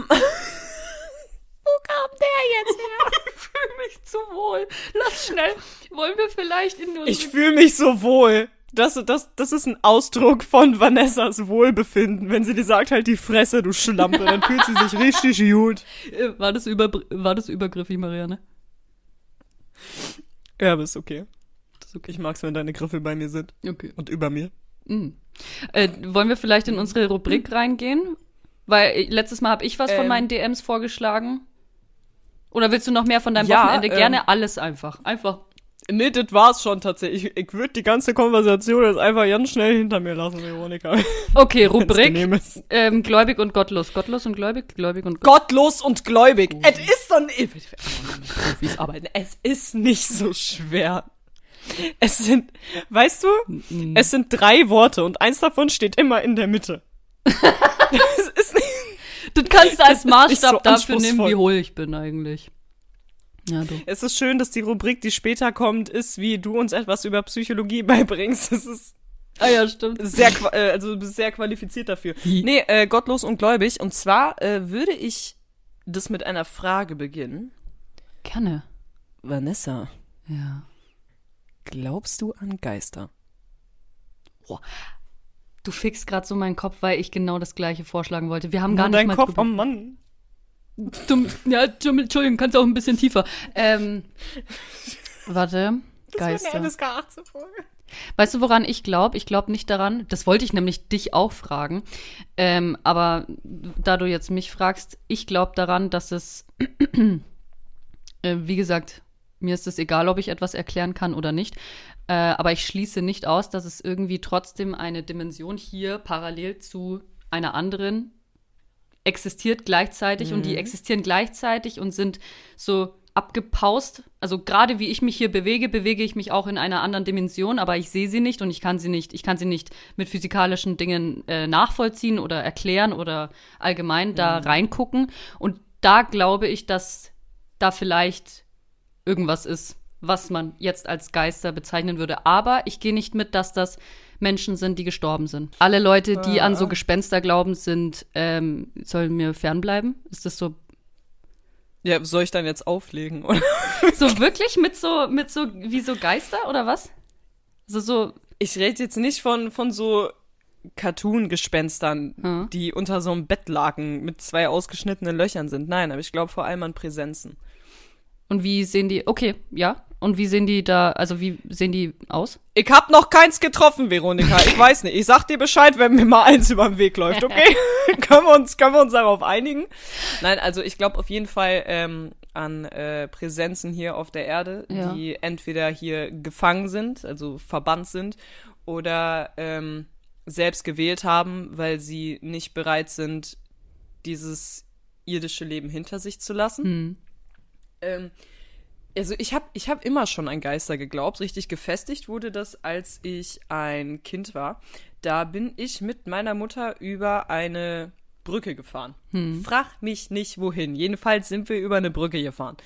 kam der jetzt her? Ich fühle mich zu wohl. Lass schnell. Wollen wir vielleicht in unsere... Ich fühle mich so wohl. Das, das, das ist ein Ausdruck von Vanessas Wohlbefinden. Wenn sie dir sagt, halt die Fresse, du Schlampe, dann fühlt sie sich richtig gut. Äh, war, das über, war das übergriffig, Marianne? Ja, aber ist okay. Ist okay. Ich mag's, wenn deine Griffel bei mir sind. Okay. Und über mir. Mhm. Äh, wollen wir vielleicht in unsere Rubrik reingehen? Weil äh, letztes Mal habe ich was von Ähm. meinen DMs vorgeschlagen. Oder willst du noch mehr von deinem Ja, Wochenende? ähm. Gerne alles einfach. Einfach. Nee, das war's schon tatsächlich. Ich, ich würde die ganze Konversation jetzt einfach ganz schnell hinter mir lassen, Veronika. Okay, Rubrik. Ähm, gläubig und gottlos. Gottlos und gläubig, gläubig und Gottlos und gläubig. Es ist doch nicht. Profis arbeiten. Es ist nicht so schwer. Es sind, weißt du, Mhm. es sind drei Worte und eins davon steht immer in der Mitte. es ist nicht, Du kannst als Maßstab so dafür nehmen, wie hohl ich bin eigentlich. Ja, du. es ist schön, dass die Rubrik, die später kommt, ist, wie du uns etwas über Psychologie beibringst. Das ist Ah ja, stimmt. sehr, äh, also sehr qualifiziert dafür. Nee, äh, gottlos und gläubig. Und zwar äh, würde ich das mit einer Frage beginnen. Gerne. Vanessa, Ja. glaubst du an Geister? Du fixst gerade so meinen Kopf, weil ich genau das gleiche vorschlagen wollte. Wir haben gar Nur nicht dein mal Kopf, drüber- oh Mann. Dumm, ja, Entschuldigung, kannst auch ein bisschen tiefer. Ähm, warte. Geister. FSK 18 Folge. Weißt du, woran ich glaube? Ich glaube nicht daran. Das wollte ich nämlich dich auch fragen. Ähm, aber da du jetzt mich fragst, ich glaube daran, dass es, äh, wie gesagt, mir ist es egal, ob ich etwas erklären kann oder nicht. Äh, aber ich schließe nicht aus, dass es irgendwie trotzdem eine Dimension hier parallel zu einer anderen existiert gleichzeitig und die existieren gleichzeitig und sind so abgepaust. Also gerade wie ich mich hier bewege, bewege ich mich auch in einer anderen Dimension, aber ich sehe sie nicht und ich kann sie nicht, ich kann sie nicht mit physikalischen Dingen äh, nachvollziehen oder erklären oder allgemein da reingucken. Und da glaube ich, dass da vielleicht irgendwas ist, was man jetzt als Geister bezeichnen würde. Aber ich gehe nicht mit, dass das Menschen sind, die gestorben sind. Alle Leute, die an so Gespenster glauben, sind, ähm, sollen mir fernbleiben. Ist das so Ja, soll ich dann jetzt auflegen? Oder? So wirklich mit so, mit so, wie so Geister oder was? Also so, Ich rede jetzt nicht von, von so Cartoon-Gespenstern, Hm. die unter so einem Bettlaken mit zwei ausgeschnittenen Löchern sind. Nein, aber ich glaube vor allem an Präsenzen. und wie sehen die, okay, ja. Und wie sehen die da, also wie sehen die aus? Ich hab noch keins getroffen, Veronika. Ich weiß nicht. Ich sag dir Bescheid, wenn mir mal eins über den Weg läuft, okay? können, wir uns, können wir uns darauf einigen? Nein, also ich glaube auf jeden Fall ähm, an äh, Präsenzen hier auf der Erde, Ja. die entweder hier gefangen sind, also verbannt sind, oder ähm, selbst gewählt haben, weil sie nicht bereit sind, dieses irdische Leben hinter sich zu lassen. Hm. Ähm, also ich habe ich hab immer schon an Geister geglaubt. Richtig gefestigt wurde das, als ich ein Kind war. Da bin ich mit meiner Mutter über eine Brücke gefahren. Frag mich nicht wohin. Jedenfalls sind wir über eine Brücke gefahren.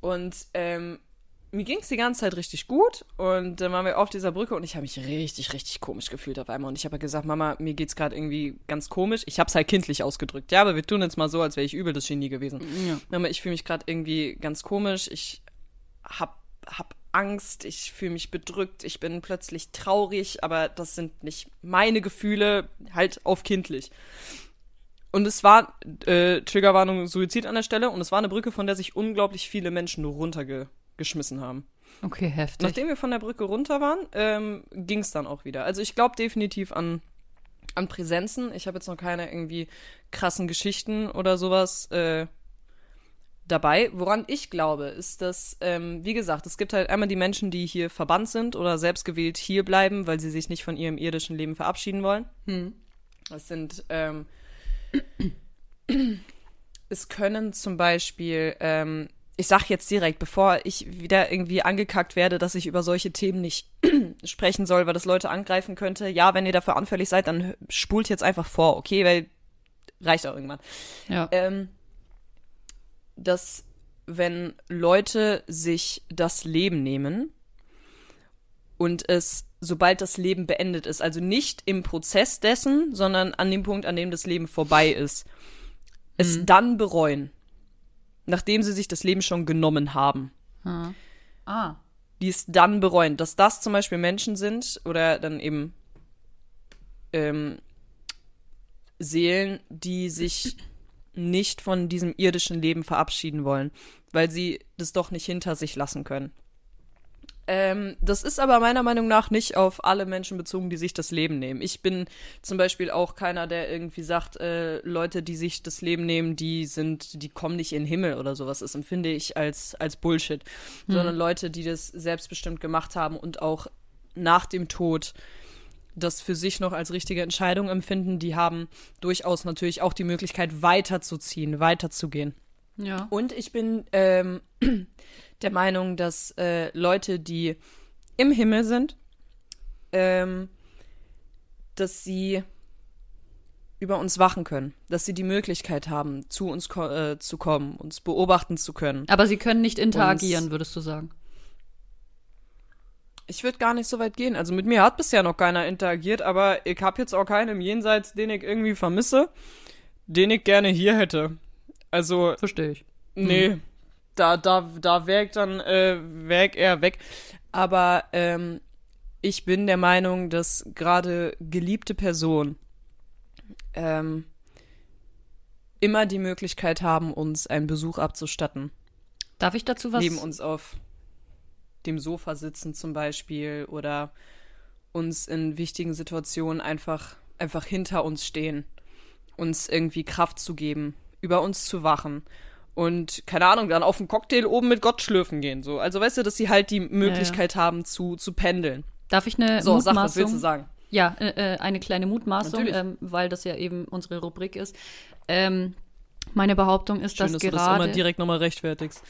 Und ähm, mir ging es die ganze Zeit richtig gut und dann waren wir auf dieser Brücke und ich habe mich richtig, richtig komisch gefühlt auf einmal. Und ich habe gesagt, Mama, mir geht's gerade irgendwie ganz komisch. Ich habe es halt kindlich ausgedrückt, ja, aber wir tun jetzt mal so, als wäre ich übel das Genie gewesen. Ja. Mama, ich fühle mich gerade irgendwie ganz komisch. Ich hab, hab Angst, ich fühle mich bedrückt, ich bin plötzlich traurig, aber das sind nicht meine Gefühle, halt auf kindlich. Und es war, äh, Triggerwarnung, Suizid an der Stelle, und es war eine Brücke, von der sich unglaublich viele Menschen runtergeschmissen haben. Okay, heftig. Nachdem wir von der Brücke runter waren, ähm, ging es dann auch wieder. Also ich glaube definitiv an, an Präsenzen. Ich habe jetzt noch keine irgendwie krassen Geschichten oder sowas, äh, dabei. Woran ich glaube, ist, dass, ähm, wie gesagt, es gibt halt einmal die Menschen, die hier verbannt sind oder selbstgewählt hier bleiben, weil sie sich nicht von ihrem irdischen Leben verabschieden wollen. Hm. Das sind, ähm, es können zum Beispiel, ähm, ich sag jetzt direkt, bevor ich wieder irgendwie angekackt werde, dass ich über solche Themen nicht sprechen soll, weil das Leute angreifen könnte. Ja, wenn ihr dafür anfällig seid, dann spult jetzt einfach vor, okay, weil reicht auch irgendwann. Ja. Ähm, dass wenn Leute sich das Leben nehmen und es, sobald das Leben beendet ist, also nicht im Prozess dessen, sondern an dem Punkt, an dem das Leben vorbei ist, es dann bereuen, nachdem sie sich das Leben schon genommen haben. Hm. Ah. Die es dann bereuen, dass das zum Beispiel Menschen sind oder dann eben ähm, Seelen, die sich nicht von diesem irdischen Leben verabschieden wollen, weil sie das doch nicht hinter sich lassen können. Ähm, das ist aber meiner Meinung nach nicht auf alle Menschen bezogen, die sich das Leben nehmen. Ich bin zum Beispiel auch keiner, der irgendwie sagt, äh, Leute, die sich das Leben nehmen, die sind, die kommen nicht in den Himmel oder sowas. Das empfinde ich als, als Bullshit. Hm. Sondern Leute, die das selbstbestimmt gemacht haben und auch nach dem Tod das für sich noch als richtige Entscheidung empfinden, die haben durchaus natürlich auch die Möglichkeit, weiterzuziehen, weiterzugehen. Ja. Und ich bin ähm, der Meinung, dass äh, Leute, die im Himmel sind, ähm, dass sie über uns wachen können, dass sie die Möglichkeit haben, zu uns ko äh, zu kommen, uns beobachten zu können. Aber sie können nicht interagieren, würdest du sagen. Ich würde gar nicht so weit gehen. Also mit mir hat bisher noch keiner interagiert, aber ich habe jetzt auch keinen im Jenseits, den ich irgendwie vermisse, den ich gerne hier hätte. Also, Verstehe ich. nee, da, da, da wäre ich dann, äh, wär ich eher weg. Aber ähm, ich bin der Meinung, dass gerade geliebte Personen ähm, immer die Möglichkeit haben, uns einen Besuch abzustatten. Darf ich dazu was? neben uns auf dem Sofa sitzen zum Beispiel oder uns in wichtigen Situationen einfach, einfach hinter uns stehen, uns irgendwie Kraft zu geben, über uns zu wachen und, keine Ahnung, dann auf einen Cocktail oben mit Gott schlürfen gehen. So. Also weißt du, dass sie halt die Möglichkeit haben zu, zu pendeln. Darf ich eine So, sag, Mutmaßung? was willst du sagen? Ja, äh, äh, eine kleine Mutmaßung, ähm, weil das ja eben unsere Rubrik ist. Ähm, meine Behauptung ist, Schön, dass dass du das immer gerade direkt nochmal rechtfertigst.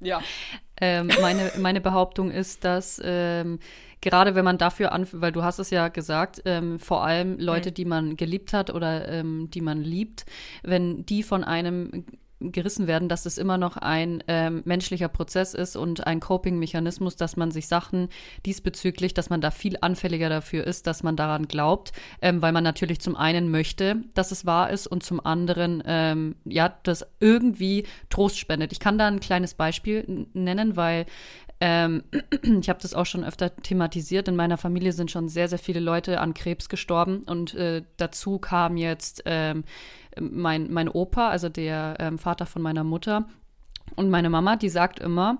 ja. ähm, meine, meine Behauptung ist, dass ähm, gerade wenn man dafür an, weil du hast es ja gesagt, ähm, vor allem Leute, die man geliebt hat oder ähm, die man liebt, wenn die von einem gerissen werden, dass es immer noch ein ähm, menschlicher Prozess ist und ein Coping-Mechanismus, dass man sich Sachen diesbezüglich, dass man da viel anfälliger dafür ist, dass man daran glaubt, ähm, weil man natürlich zum einen möchte, dass es wahr ist und zum anderen, ähm, ja, das irgendwie Trost spendet. Ich kann da ein kleines Beispiel nennen, weil ähm, ich habe das auch schon öfter thematisiert. In meiner Familie sind schon sehr, sehr viele Leute an Krebs gestorben und äh, dazu kam jetzt ähm, mein, mein Opa, also der ähm, Vater von meiner Mutter und meine Mama, die sagt immer,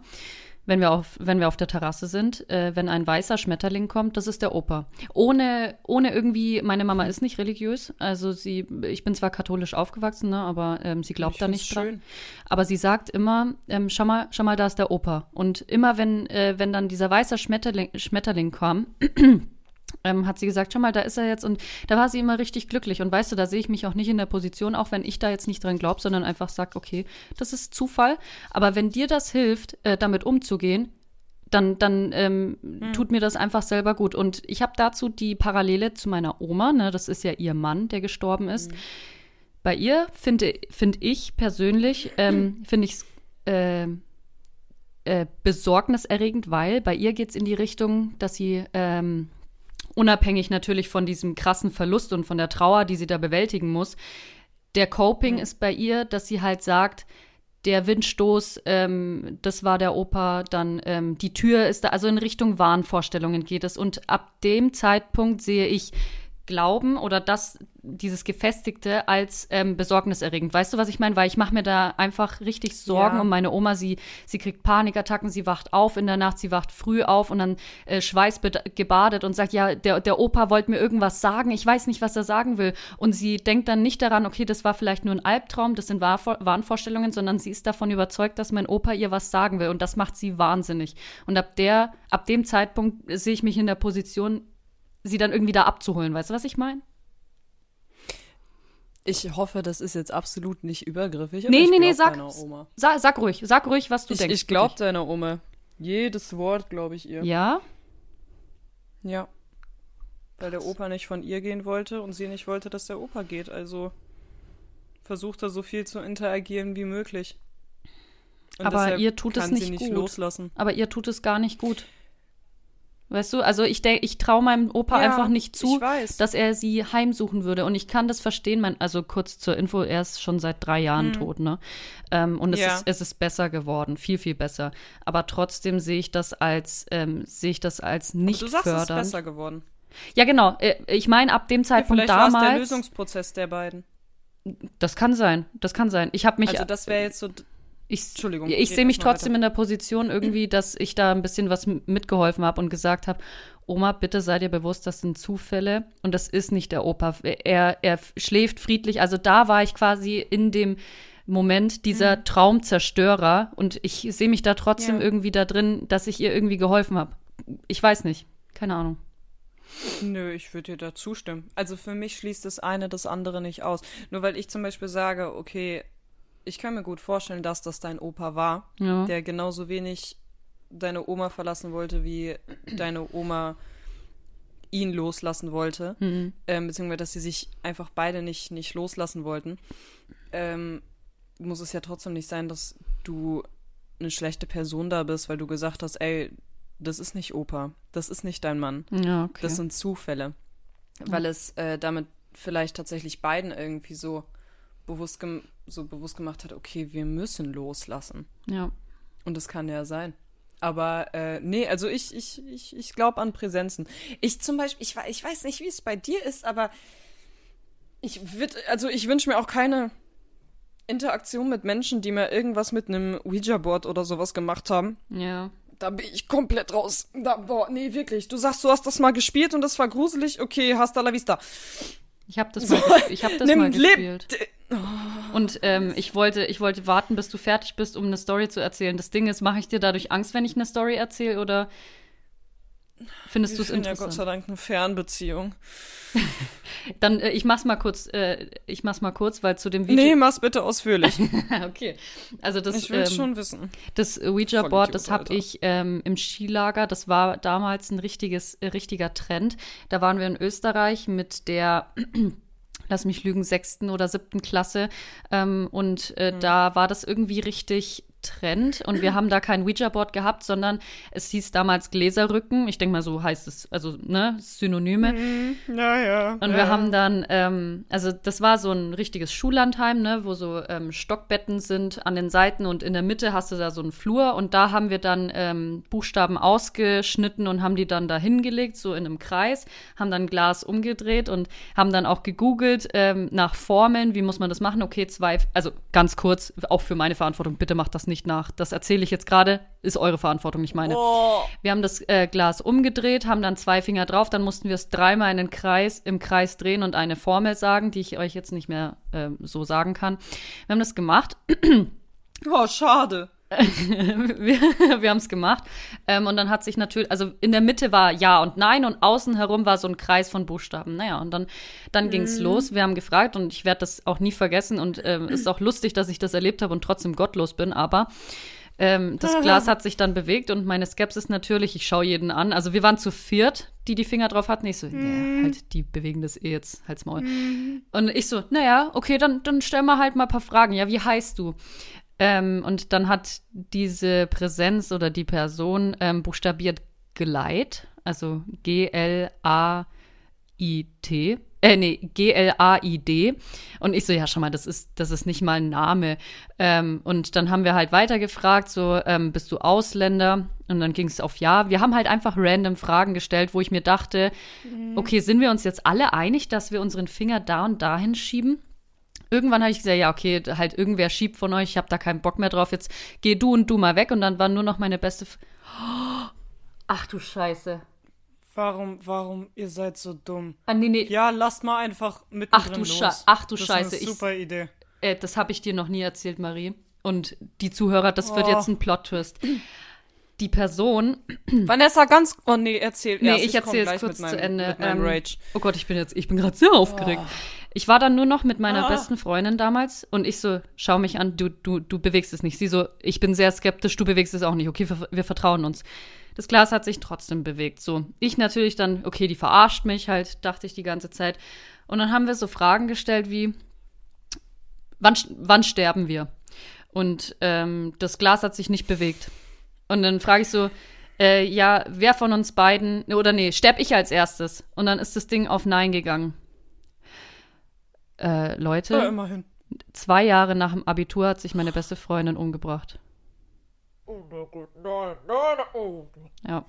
wenn wir auf, wenn wir auf der Terrasse sind, äh, wenn ein weißer Schmetterling kommt, das ist der Opa. Ohne, ohne irgendwie, meine Mama ist nicht religiös, also sie, ich bin zwar katholisch aufgewachsen, ne, aber ähm, sie glaubt Ich da nicht dran. schön. Aber sie sagt immer, ähm, schau mal, schau mal, da ist der Opa. Und immer wenn, äh, wenn dann dieser weiße Schmetterling, Schmetterling kam, ähm, hat sie gesagt, schau mal, da ist er jetzt. Und da war sie immer richtig glücklich. Und weißt du, da sehe ich mich auch nicht in der Position, auch wenn ich da jetzt nicht dran glaube, sondern einfach sage, okay, das ist Zufall. Aber wenn dir das hilft, äh, damit umzugehen, dann, dann ähm, tut mir das einfach selber gut. Und ich habe dazu die Parallele zu meiner Oma, ne? das ist ja ihr Mann, der gestorben ist. Bei ihr finde find ich persönlich, ähm, finde ich es äh, äh, besorgniserregend, weil bei ihr geht es in die Richtung, dass sie ähm, unabhängig natürlich von diesem krassen Verlust und von der Trauer, die sie da bewältigen muss, der Coping ist bei ihr, dass sie halt sagt, der Windstoß, ähm, das war der Opa, dann ähm, die Tür ist da, also in Richtung Wahnvorstellungen geht es. Und ab dem Zeitpunkt sehe ich Glauben oder das, dieses Gefestigte als ähm, besorgniserregend. Weißt du, was ich meine? Weil ich mache mir da einfach richtig Sorgen Ja. um meine Oma. Sie, sie kriegt Panikattacken, sie wacht auf in der Nacht, sie wacht früh auf und dann äh, schweißgebadet und sagt, ja, der, der Opa wollte mir irgendwas sagen, ich weiß nicht, was er sagen will. Und sie denkt dann nicht daran, okay, das war vielleicht nur ein Albtraum, das sind Wahr Wahnvorstellungen, sondern sie ist davon überzeugt, dass mein Opa ihr was sagen will. Und das macht sie wahnsinnig. Und ab der, ab dem Zeitpunkt sehe ich mich in der Position, sie dann irgendwie da abzuholen. Weißt du, was ich meine? Ich hoffe, das ist jetzt absolut nicht übergriffig. Nee, ich nee, nee, glaub sag, sag, sag ruhig, sag ruhig, was du Ich, denkst. ich glaube deiner Oma. Jedes Wort glaube ich ihr. Ja? Ja. Weil der Opa nicht von ihr gehen wollte und sie nicht wollte, dass der Opa geht. Also versucht er so viel zu interagieren wie möglich. Und Aber ihr tut es nicht nicht gut. loslassen. Aber ihr tut es gar nicht gut. Weißt du, also ich denke, ich traue meinem Opa Ja, einfach nicht zu, dass er sie heimsuchen würde. Und ich kann das verstehen. Mein, also kurz zur Info, er ist schon seit drei Jahren tot, ne? Ähm, und es, Mhm. Ja. ist, es ist besser geworden, viel, viel besser. Aber trotzdem sehe ich das als, ähm, sehe ich das als nicht du sagst, es ist fördernd. besser geworden. Ja, genau. Äh, Ich meine, ab dem Ja, Zeitpunkt vielleicht war es der damals. Lösungsprozess der beiden. das kann sein. Das kann sein. Ich habe mich. Also das wäre jetzt so. Ich, Entschuldigung, Ich red sehe mich trotzdem in der Position irgendwie, dass ich da ein bisschen was mitgeholfen habe und gesagt habe, Oma, bitte sei dir bewusst, das sind Zufälle und das ist nicht der Opa. Er, er schläft friedlich. Also da war ich quasi in dem Moment dieser Traumzerstörer und ich sehe mich da trotzdem Ja. irgendwie da drin, dass ich ihr irgendwie geholfen habe. Ich weiß nicht. Keine Ahnung. Nö, ich würde dir da zustimmen. Also für mich schließt das eine das andere nicht aus. Nur weil ich zum Beispiel sage, okay, ich kann mir gut vorstellen, dass das dein Opa war, Ja. der genauso wenig deine Oma verlassen wollte, wie deine Oma ihn loslassen wollte. Mhm. Ähm, beziehungsweise, dass sie sich einfach beide nicht, nicht loslassen wollten. Ähm, muss es ja trotzdem nicht sein, dass du eine schlechte Person da bist, weil du gesagt hast, ey, das ist nicht Opa, das ist nicht dein Mann. Ja, okay. Das sind Zufälle. Weil es äh, damit vielleicht tatsächlich beiden irgendwie so bewusst, so bewusst gemacht hat, okay, wir müssen loslassen. ja. Und das kann ja sein. Aber äh, nee, also ich, ich, ich, ich glaube an Präsenzen. Ich zum Beispiel, ich, ich weiß nicht, wie es bei dir ist, aber ich würd, also ich wünsche mir auch keine Interaktion mit Menschen, die mir irgendwas mit einem Ouija-Board oder sowas gemacht haben. Ja. Da bin ich komplett raus. Da, boah, nee, wirklich. Du sagst, du hast das mal gespielt und das war gruselig. Okay, hasta la vista. Ich habe das, mal, ges- ich hab das mal leb- gespielt. Und ähm, ich, wollte, ich wollte warten, bis du fertig bist, um eine Story zu erzählen. Das Ding ist, mache ich dir dadurch Angst, wenn ich eine Story erzähle oder findest du es führen ja Gott sei interessant? Dank eine Fernbeziehung. Dann, äh, ich mach's mal kurz, äh, ich mach's mal kurz, weil zu dem Video. Nee, mach's bitte ausführlich. okay. Also das, Ich will ähm, schon wissen. Das Ouija-Board, das habe ich ähm, im Skilager, das war damals ein richtiges, äh, richtiger Trend. Da waren wir in Österreich mit der, lass mich lügen, sechsten oder siebten Klasse. Ähm, und äh, Hm. da war das irgendwie richtig Trend. Und wir haben da kein Ouija-Board gehabt, sondern es hieß damals Gläserrücken. Ich denke mal, so heißt es, also, ne, Synonyme. Ja, ja. Und wir haben dann, ähm, also das war so ein richtiges Schullandheim, ne, wo so ähm, Stockbetten sind an den Seiten und in der Mitte hast du da so einen Flur und da haben wir dann ähm, Buchstaben ausgeschnitten und haben die dann da hingelegt, so in einem Kreis, haben dann Glas umgedreht und haben dann auch gegoogelt ähm, nach Formeln, wie muss man das machen? Okay, zwei, also ganz kurz, auch für meine Verantwortung, bitte macht das nicht nach. Das erzähle ich jetzt gerade, ist eure Verantwortung, nicht meine. Oh, Wir haben das äh, Glas umgedreht, haben dann zwei Finger drauf, dann mussten wir es dreimal in den Kreis, im Kreis drehen und eine Formel sagen, die ich euch jetzt nicht mehr ähm, so sagen kann. Wir haben das gemacht. oh, schade. wir wir haben es gemacht. Ähm, und dann hat sich natürlich, also in der Mitte war Ja und Nein und außen herum war so ein Kreis von Buchstaben. Naja, und dann, dann ging es los. Wir haben gefragt und ich werde das auch nie vergessen und ähm, ist auch lustig, dass ich das erlebt habe und trotzdem gottlos bin, aber ähm, das Glas hat sich dann bewegt und meine Skepsis natürlich, ich schaue jeden an. Also wir waren zu viert, die die Finger drauf hatten. Ich so, ja, halt, die bewegen das eh jetzt, halt's Maul. Und ich so, naja, okay, dann, dann stell mal halt mal ein paar Fragen. Ja, wie heißt du? Ähm, und dann hat diese Präsenz oder die Person ähm, buchstabiert Gleit, also G-L-A-I-T. Äh, nee, G-L-A-I-D. Und ich so, ja, schau mal, das ist, das ist nicht mal ein Name. Ähm, und dann haben wir halt weitergefragt, so, ähm, bist du Ausländer? Und dann ging es auf Ja. Wir haben halt einfach random Fragen gestellt, wo ich mir dachte, Mhm. okay, sind wir uns jetzt alle einig, dass wir unseren Finger da und dahin schieben? Irgendwann habe ich gesagt, ja, okay, halt irgendwer schiebt von euch, ich habe da keinen Bock mehr drauf, jetzt geh du und du mal weg. Und dann war nur noch meine beste. F Ach du Scheiße. Warum, warum, ihr seid so dumm? Ah, nee, nee, Ja, lasst mal einfach mittendrin Ach du los. Sche- ach du das Scheiße, Ist ich- eine super Idee. äh, das habe ich dir noch nie erzählt, Marie. Und die Zuhörer, das wird Oh. jetzt ein Plot-Twist. Die Person, Vanessa, ganz. Oh nee, erzähl Nee, erst. ich komm erzähle es kurz mit meinem, zu Ende. Mit Ähm, Rage. Oh Gott, ich bin jetzt, ich bin gerade sehr aufgeregt. Ich war dann nur noch mit meiner Ah. besten Freundin damals und ich so, schau mich an, du, du, du bewegst es nicht. Sie so, ich bin sehr skeptisch, du bewegst es auch nicht. Okay, wir, wir vertrauen uns. Das Glas hat sich trotzdem bewegt. So, ich natürlich dann, okay, die verarscht mich halt, dachte ich die ganze Zeit. Und dann haben wir so Fragen gestellt wie, wann, wann sterben wir? Und ähm, das Glas hat sich nicht bewegt. Und dann frage ich so, äh, ja, wer von uns beiden, oder nee, sterb ich als erstes? Und dann ist das Ding auf Nein gegangen. Äh, Leute, Ja, immerhin. zwei Jahre nach dem Abitur hat sich meine beste Freundin umgebracht. Oh, oh. Ja.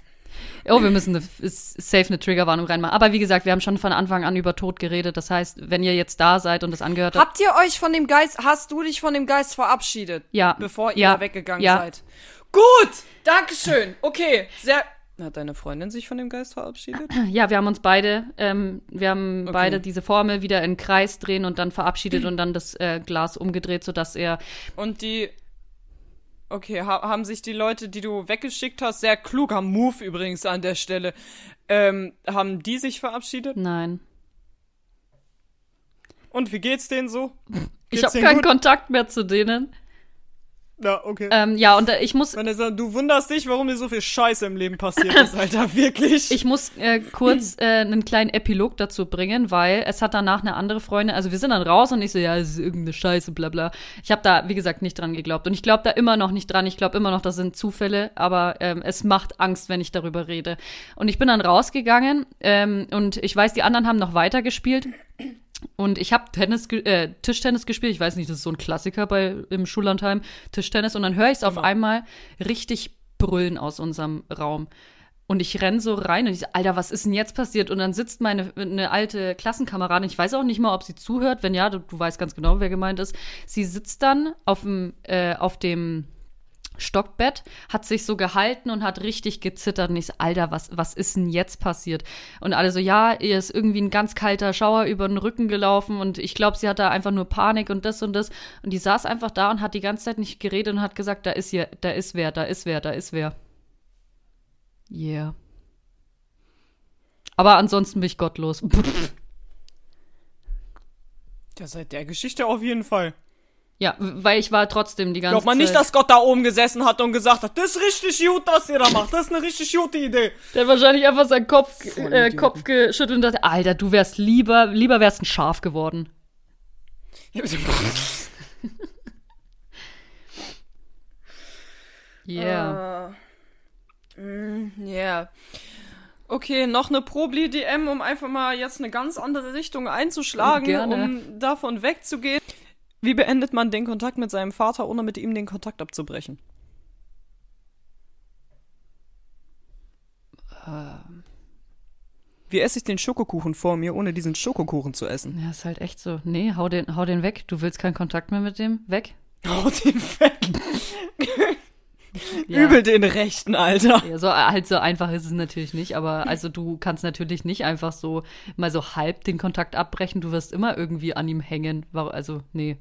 Oh, wir müssen eine, safe eine Triggerwarnung reinmachen. Aber wie gesagt, wir haben schon von Anfang an über Tod geredet. Das heißt, wenn ihr jetzt da seid und das angehört habt, Habt ihr euch von dem Geist, hast du dich von dem Geist verabschiedet? Ja. Bevor ihr Ja. weggegangen Ja. seid? Gut! Dankeschön! Okay, sehr. Hat deine Freundin sich von dem Geist verabschiedet? ja, wir haben uns beide, ähm, wir haben Okay. beide diese Formel wieder in Kreis drehen und dann verabschiedet und dann das äh, Glas umgedreht, sodass er Und die. Okay, ha haben sich die Leute, die du weggeschickt hast, sehr kluger Move übrigens an der Stelle, ähm, haben die sich verabschiedet? Nein. Und wie geht's denen so? Ich Geht's habe denen keinen gut? Kontakt mehr zu denen. Ja, okay. Ähm, ja, und äh, ich muss, Vanessa, du wunderst dich, warum dir so viel Scheiße im Leben passiert ist, Alter. Wirklich. ich muss äh, kurz äh, einen kleinen Epilog dazu bringen, weil es hat danach eine andere Freundin, also wir sind dann raus und ich so, ja, es ist irgendeine Scheiße, bla bla. Ich habe da, wie gesagt, nicht dran geglaubt. Und ich glaube da immer noch nicht dran. Ich glaube immer noch, das sind Zufälle, aber ähm, es macht Angst, wenn ich darüber rede. Und ich bin dann rausgegangen ähm, und ich weiß, die anderen haben noch weiter gespielt. Und ich habe Tennis, äh, Tischtennis gespielt. Ich weiß nicht, das ist so ein Klassiker bei im Schullandheim, Tischtennis. Und dann höre ich es auf einmal richtig brüllen aus unserem Raum. Und ich renn so rein und ich so, Alter, was ist denn jetzt passiert? Und dann sitzt meine eine alte Klassenkameradin, ich weiß auch nicht mal, ob sie zuhört. Wenn ja, du, du weißt ganz genau, wer gemeint ist. Sie sitzt dann auf dem, äh, auf dem Stockbett, hat sich so gehalten und hat richtig gezittert. Und ich so, Alter, was, was ist denn jetzt passiert? Und alle so, ja, ihr ist irgendwie ein ganz kalter Schauer über den Rücken gelaufen und ich glaube, sie hatte einfach nur Panik und das und das. Und die saß einfach da und hat die ganze Zeit nicht geredet und hat gesagt, da ist hier, da ist wer, da ist wer, da ist wer. Yeah. Aber ansonsten bin ich gottlos. Ja, seit der Geschichte auf jeden Fall. Ja, weil ich war trotzdem die ganze Glaubt man nicht, Zeit. dass Gott da oben gesessen hat und gesagt hat, das ist richtig gut, was ihr da macht. Das ist eine richtig gute Idee. Der hat wahrscheinlich einfach seinen Kopf, äh. Kopf geschüttelt und dachte, Alter, du wärst lieber, lieber wärst ein Schaf geworden. Yeah. Äh, mm, Ja. Okay, noch eine Probli-DM, um einfach mal jetzt eine ganz andere Richtung einzuschlagen, Gerne. um davon wegzugehen. Wie beendet man den Kontakt mit seinem Vater, ohne mit ihm den Kontakt abzubrechen? Wie esse ich den Schokokuchen vor mir, ohne diesen Schokokuchen zu essen? Ja, ist halt echt so. Nee, hau den, hau den weg. Du willst keinen Kontakt mehr mit dem? Weg? Hau den weg. Ja. Übel den Rechten, Alter. Ja, so, halt so einfach ist es natürlich nicht, aber also du kannst natürlich nicht einfach so mal so halb den Kontakt abbrechen. Du wirst immer irgendwie an ihm hängen. Also, nee.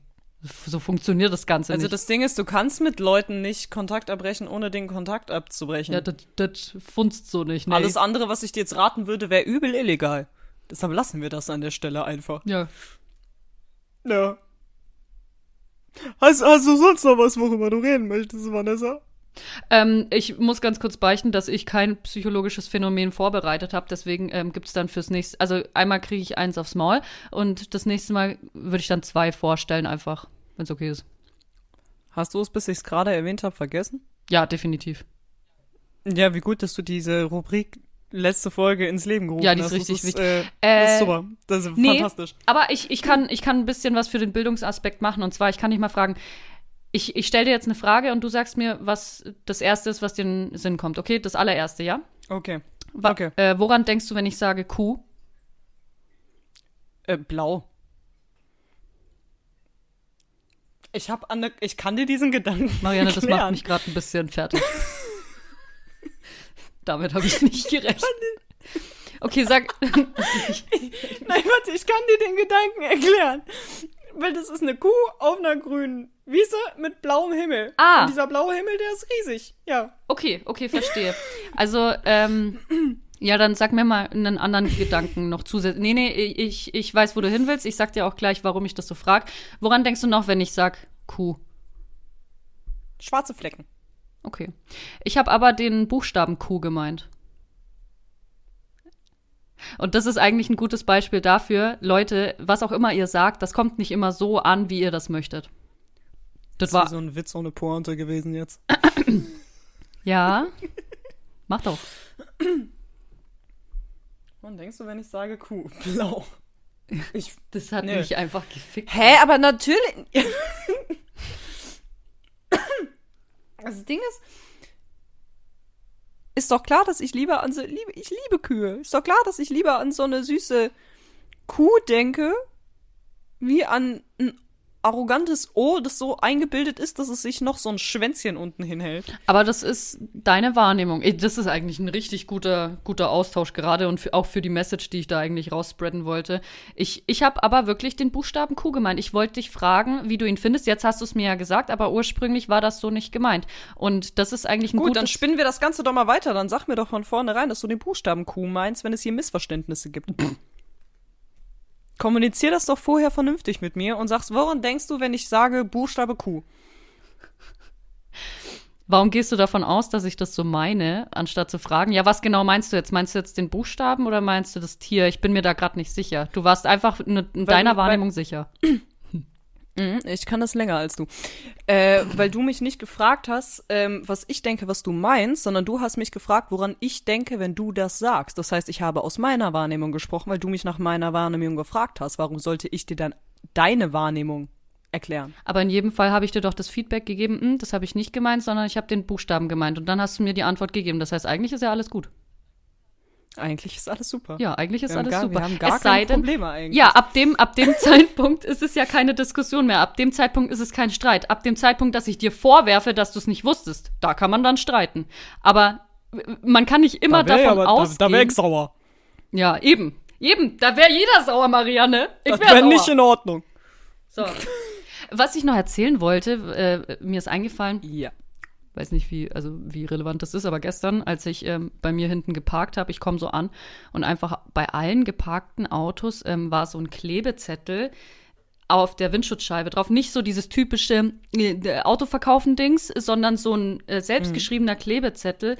So funktioniert das Ganze Also nicht. das Ding ist, du kannst mit Leuten nicht Kontakt abbrechen, ohne den Kontakt abzubrechen. ja, das, das funzt so nicht. Nee. Alles andere, was ich dir jetzt raten würde, wäre übel illegal. Deshalb lassen wir das an der Stelle einfach. Ja. Ja. Hast, hast du sonst noch was, worüber du reden möchtest, Vanessa? Ähm, ich muss ganz kurz beichten, dass ich kein psychologisches Phänomen vorbereitet habe. Deswegen ähm, gibt es dann fürs nächste, also einmal kriege ich eins aufs Maul und das nächste Mal würde ich dann zwei vorstellen, einfach, wenn es okay ist. Hast du es, bis ich es gerade erwähnt habe, vergessen? Ja, definitiv. Ja, wie gut, dass du diese Rubrik letzte Folge ins Leben gerufen Ja, die ist hast. richtig das wichtig. Äh, Äh, das ist super. Das ist nee. fantastisch. Aber ich, ich, kann, ich kann ein bisschen was für den Bildungsaspekt machen und zwar, ich kann dich mal fragen, Ich, ich stelle dir jetzt eine Frage und du sagst mir, was das Erste ist, was dir in den Sinn kommt. Okay, das allererste, ja? Okay. Okay. äh, woran denkst du, wenn ich sage Kuh? Äh, blau. Ich hab an der, ich kann dir diesen Gedanken. Marianne, das macht erklären. mich gerade ein bisschen fertig. Damit habe ich nicht gerechnet. Okay, sag. Nein, warte, ich kann dir den Gedanken erklären. Weil das ist eine Kuh auf einer grünen Wiese mit blauem Himmel. Ah. Und dieser blaue Himmel, der ist riesig. Ja. Okay, okay, verstehe. Also, ähm, ja, dann sag mir mal einen anderen Gedanken noch zusätzlich. Nee, nee, ich, ich weiß, wo du hin willst. Ich sag dir auch gleich, warum ich das so frag. Woran denkst du noch, wenn ich sag Kuh? Schwarze Flecken. Okay. Ich habe aber den Buchstaben Q gemeint. Und das ist eigentlich ein gutes Beispiel dafür, Leute, was auch immer ihr sagt, das kommt nicht immer so an, wie ihr das möchtet. Das Das war so ein Witz ohne Pointe gewesen jetzt. ja. Mach doch. Wann denkst du, wenn ich sage Kuh? Blau. Ich Das hat Nö. mich einfach gefickt. Hä, aber natürlich. das Ding ist, ist doch klar, dass ich lieber an so liebe, ich liebe Kühe. Ist doch klar, dass ich lieber an so eine süße Kuh denke, wie an ein arrogantes O, das so eingebildet ist, dass es sich noch so ein Schwänzchen unten hinhält. Aber das ist deine Wahrnehmung. Das ist eigentlich ein richtig guter, guter Austausch gerade und für, auch für die Message, die ich da eigentlich rausspreaden wollte. Ich, ich habe aber wirklich den Buchstaben Q gemeint. Ich wollte dich fragen, wie du ihn findest. Jetzt hast du es mir ja gesagt, aber ursprünglich war das so nicht gemeint. Und das ist eigentlich ein Gut, dann gutes... spinnen wir das Ganze doch mal weiter. Dann sag mir doch von vornherein, dass du den Buchstaben Q meinst, wenn es hier Missverständnisse gibt. Kommunizier das doch vorher vernünftig mit mir und sagst, woran denkst du, wenn ich sage Buchstabe Q? Warum gehst du davon aus, dass ich das so meine, anstatt zu fragen, ja, was genau meinst du jetzt? Meinst du jetzt den Buchstaben oder meinst du das Tier? Ich bin mir da gerade nicht sicher. Du warst einfach in, in deiner weil- Wahrnehmung sicher. Mhm, Ich kann das länger als du. Äh, weil du mich nicht gefragt hast, ähm, was ich denke, was du meinst, sondern du hast mich gefragt, woran ich denke, wenn du das sagst. Das heißt, ich habe aus meiner Wahrnehmung gesprochen, weil du mich nach meiner Wahrnehmung gefragt hast. Warum sollte ich dir dann deine Wahrnehmung erklären? Aber in jedem Fall habe ich dir doch das Feedback gegeben, hm, das habe ich nicht gemeint, sondern ich habe den Buchstaben gemeint. Und dann hast du mir die Antwort gegeben. Das heißt, eigentlich ist ja alles gut. Eigentlich ist alles super. Ja, eigentlich ist alles gar, super. Wir haben gar es keine denn, Probleme eigentlich. ja, ab dem, ab dem Zeitpunkt ist es ja keine Diskussion mehr. Ab dem Zeitpunkt ist es kein Streit. Ab dem Zeitpunkt, dass ich dir vorwerfe, dass du es nicht wusstest, da kann man dann streiten. Aber äh, man kann nicht immer da wär davon aber- da- ausgehen. Da wäre ich sauer. ja, eben. Eben, da wäre jeder sauer, Marianne. Ich Das wäre nicht in Ordnung. so. Was ich noch erzählen wollte, äh, mir ist eingefallen, Ja. Weiß nicht, wie, also wie relevant das ist, aber gestern, als ich ähm, bei mir hinten geparkt habe, ich komme so an und einfach bei allen geparkten Autos ähm, war so ein Klebezettel auf der Windschutzscheibe drauf. Nicht so dieses typische äh, Autoverkaufen-Dings, sondern so ein äh, selbstgeschriebener Klebezettel.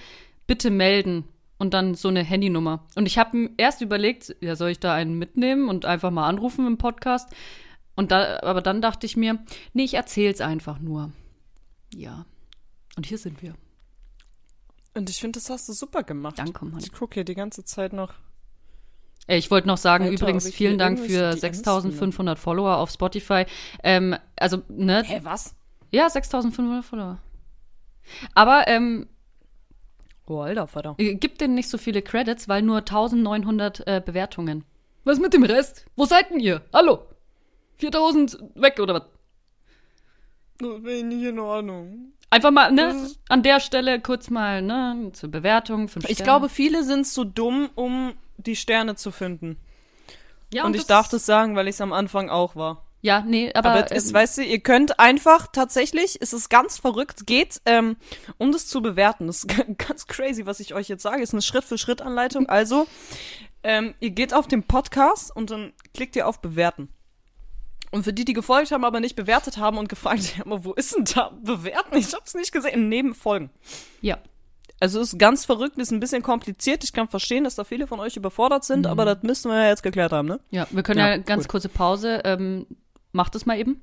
Bitte melden. Und dann so eine Handynummer. Und ich habe erst überlegt, ja, soll ich da einen mitnehmen und einfach mal anrufen im Podcast? Und da, aber dann dachte ich mir, nee, ich erzähl's einfach nur. Ja. Und hier sind wir. Und ich finde, das hast du super gemacht. Danke, Mann. Ich gucke hier die ganze Zeit noch. Äh, Ich wollte noch sagen, Alter, übrigens, ich vielen Dank für DMs 6500 Follower auf Spotify. Ähm, also, ne? Hä, was? Ja, 6500 Follower. Aber ähm, Oh, alter Vater. äh, gibt denen nicht so viele Credits, weil nur 1900 äh, Bewertungen. Was mit dem Rest? Wo seid denn ihr? Hallo? 4000 weg oder was? Das wäre nicht in Ordnung. Einfach mal, ne? An der Stelle kurz mal, ne? Zur Bewertung. Fünf Ich Sterne. glaube, viele sind zu dumm, um die Sterne zu finden. ja, und ich das darf das sagen, weil ich es am Anfang auch war. Ja, nee, aber. Aber, es ähm, weißt du, ihr könnt einfach tatsächlich, es ist ganz verrückt, geht, ähm, um das zu bewerten. Das ist ganz crazy, was ich euch jetzt sage. Ist eine Schritt-für-Schritt-Anleitung. Also, ähm, ihr geht auf den Podcast und dann klickt ihr auf Bewerten. Und für die, die gefolgt haben, aber nicht bewertet haben und gefragt haben, wo ist denn da bewerten? Ich hab's nicht gesehen. Neben Folgen. ja. Also ist ganz verrückt, ist ein bisschen kompliziert. Ich kann verstehen, dass da viele von euch überfordert sind, aber das müssen wir ja jetzt geklärt haben, ne? Ja, wir können ja, Ja, ganz gut. kurze Pause. Ähm, macht es mal eben.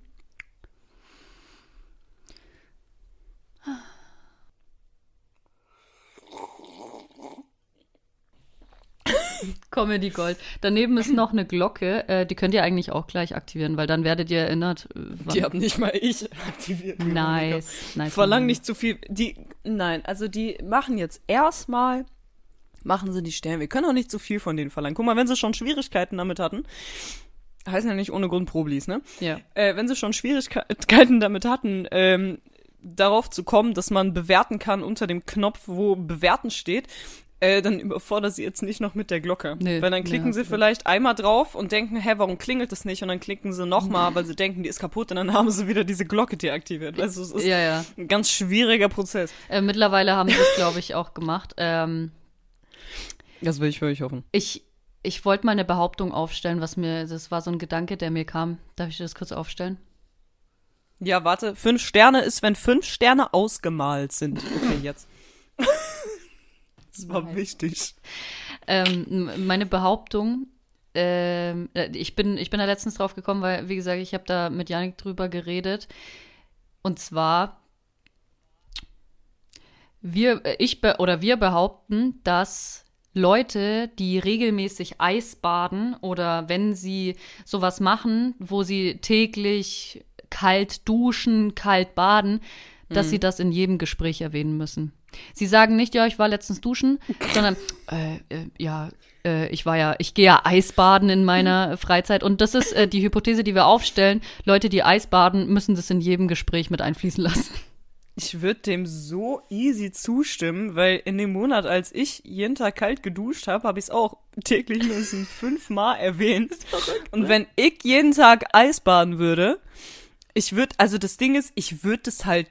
Comedy Gold. Daneben ist noch eine Glocke, äh, die könnt ihr eigentlich auch gleich aktivieren, weil dann werdet ihr erinnert. Äh, wann- Die haben nicht mal ich aktiviert. nice, nice. Verlang nicht zu viel. Die, nein, also die machen jetzt erstmal, machen sie die Sterne. Wir können auch nicht zu viel von denen verlangen. Guck mal, wenn sie schon Schwierigkeiten damit hatten, heißen ja nicht ohne Grund Problis, ne? Ja. Äh, wenn sie schon Schwierigkeiten damit hatten, ähm, darauf zu kommen, dass man bewerten kann unter dem Knopf, wo bewerten steht, äh, dann überfordert sie jetzt nicht noch mit der Glocke. Nee, weil dann nee, klicken sie absolut. vielleicht einmal drauf und denken, hä, warum klingelt das nicht? Und dann klicken sie nochmal, weil sie denken, die ist kaputt und dann haben sie wieder diese Glocke deaktiviert. Du, es ist Ja, ja. ein ganz schwieriger Prozess. Äh, mittlerweile haben sie es, glaube ich, auch gemacht. Ähm, Das will ich für euch hoffen. ich ich wollte mal eine Behauptung aufstellen, was mir, das war so ein Gedanke, der mir kam. Darf ich das kurz aufstellen? Ja, warte, fünf Sterne ist, wenn fünf Sterne ausgemalt sind. Okay, jetzt. Das war Nice. wichtig. Ähm, meine Behauptung, ähm, äh, ich, bin, ich bin da letztens drauf gekommen, weil, wie gesagt, ich habe da mit Janik drüber geredet. Und zwar, wir, äh, ich oder wir behaupten, dass Leute, die regelmäßig Eisbaden oder wenn sie sowas machen, wo sie täglich kalt duschen, kalt baden, dass sie das in jedem Gespräch erwähnen müssen. Sie sagen nicht, ja, ich war letztens duschen, sondern äh, äh, ja, äh, ich war ja, ich gehe ja Eisbaden in meiner Freizeit und das ist äh, die Hypothese, die wir aufstellen. Leute, die Eisbaden, müssen das in jedem Gespräch mit einfließen lassen. Ich würde dem so easy zustimmen, weil in dem Monat, als ich jeden Tag kalt geduscht habe, habe ich es auch täglich mindestens fünfmal erwähnt. Und wenn ich jeden Tag Eisbaden würde, ich würde, also das Ding ist, ich würde das halt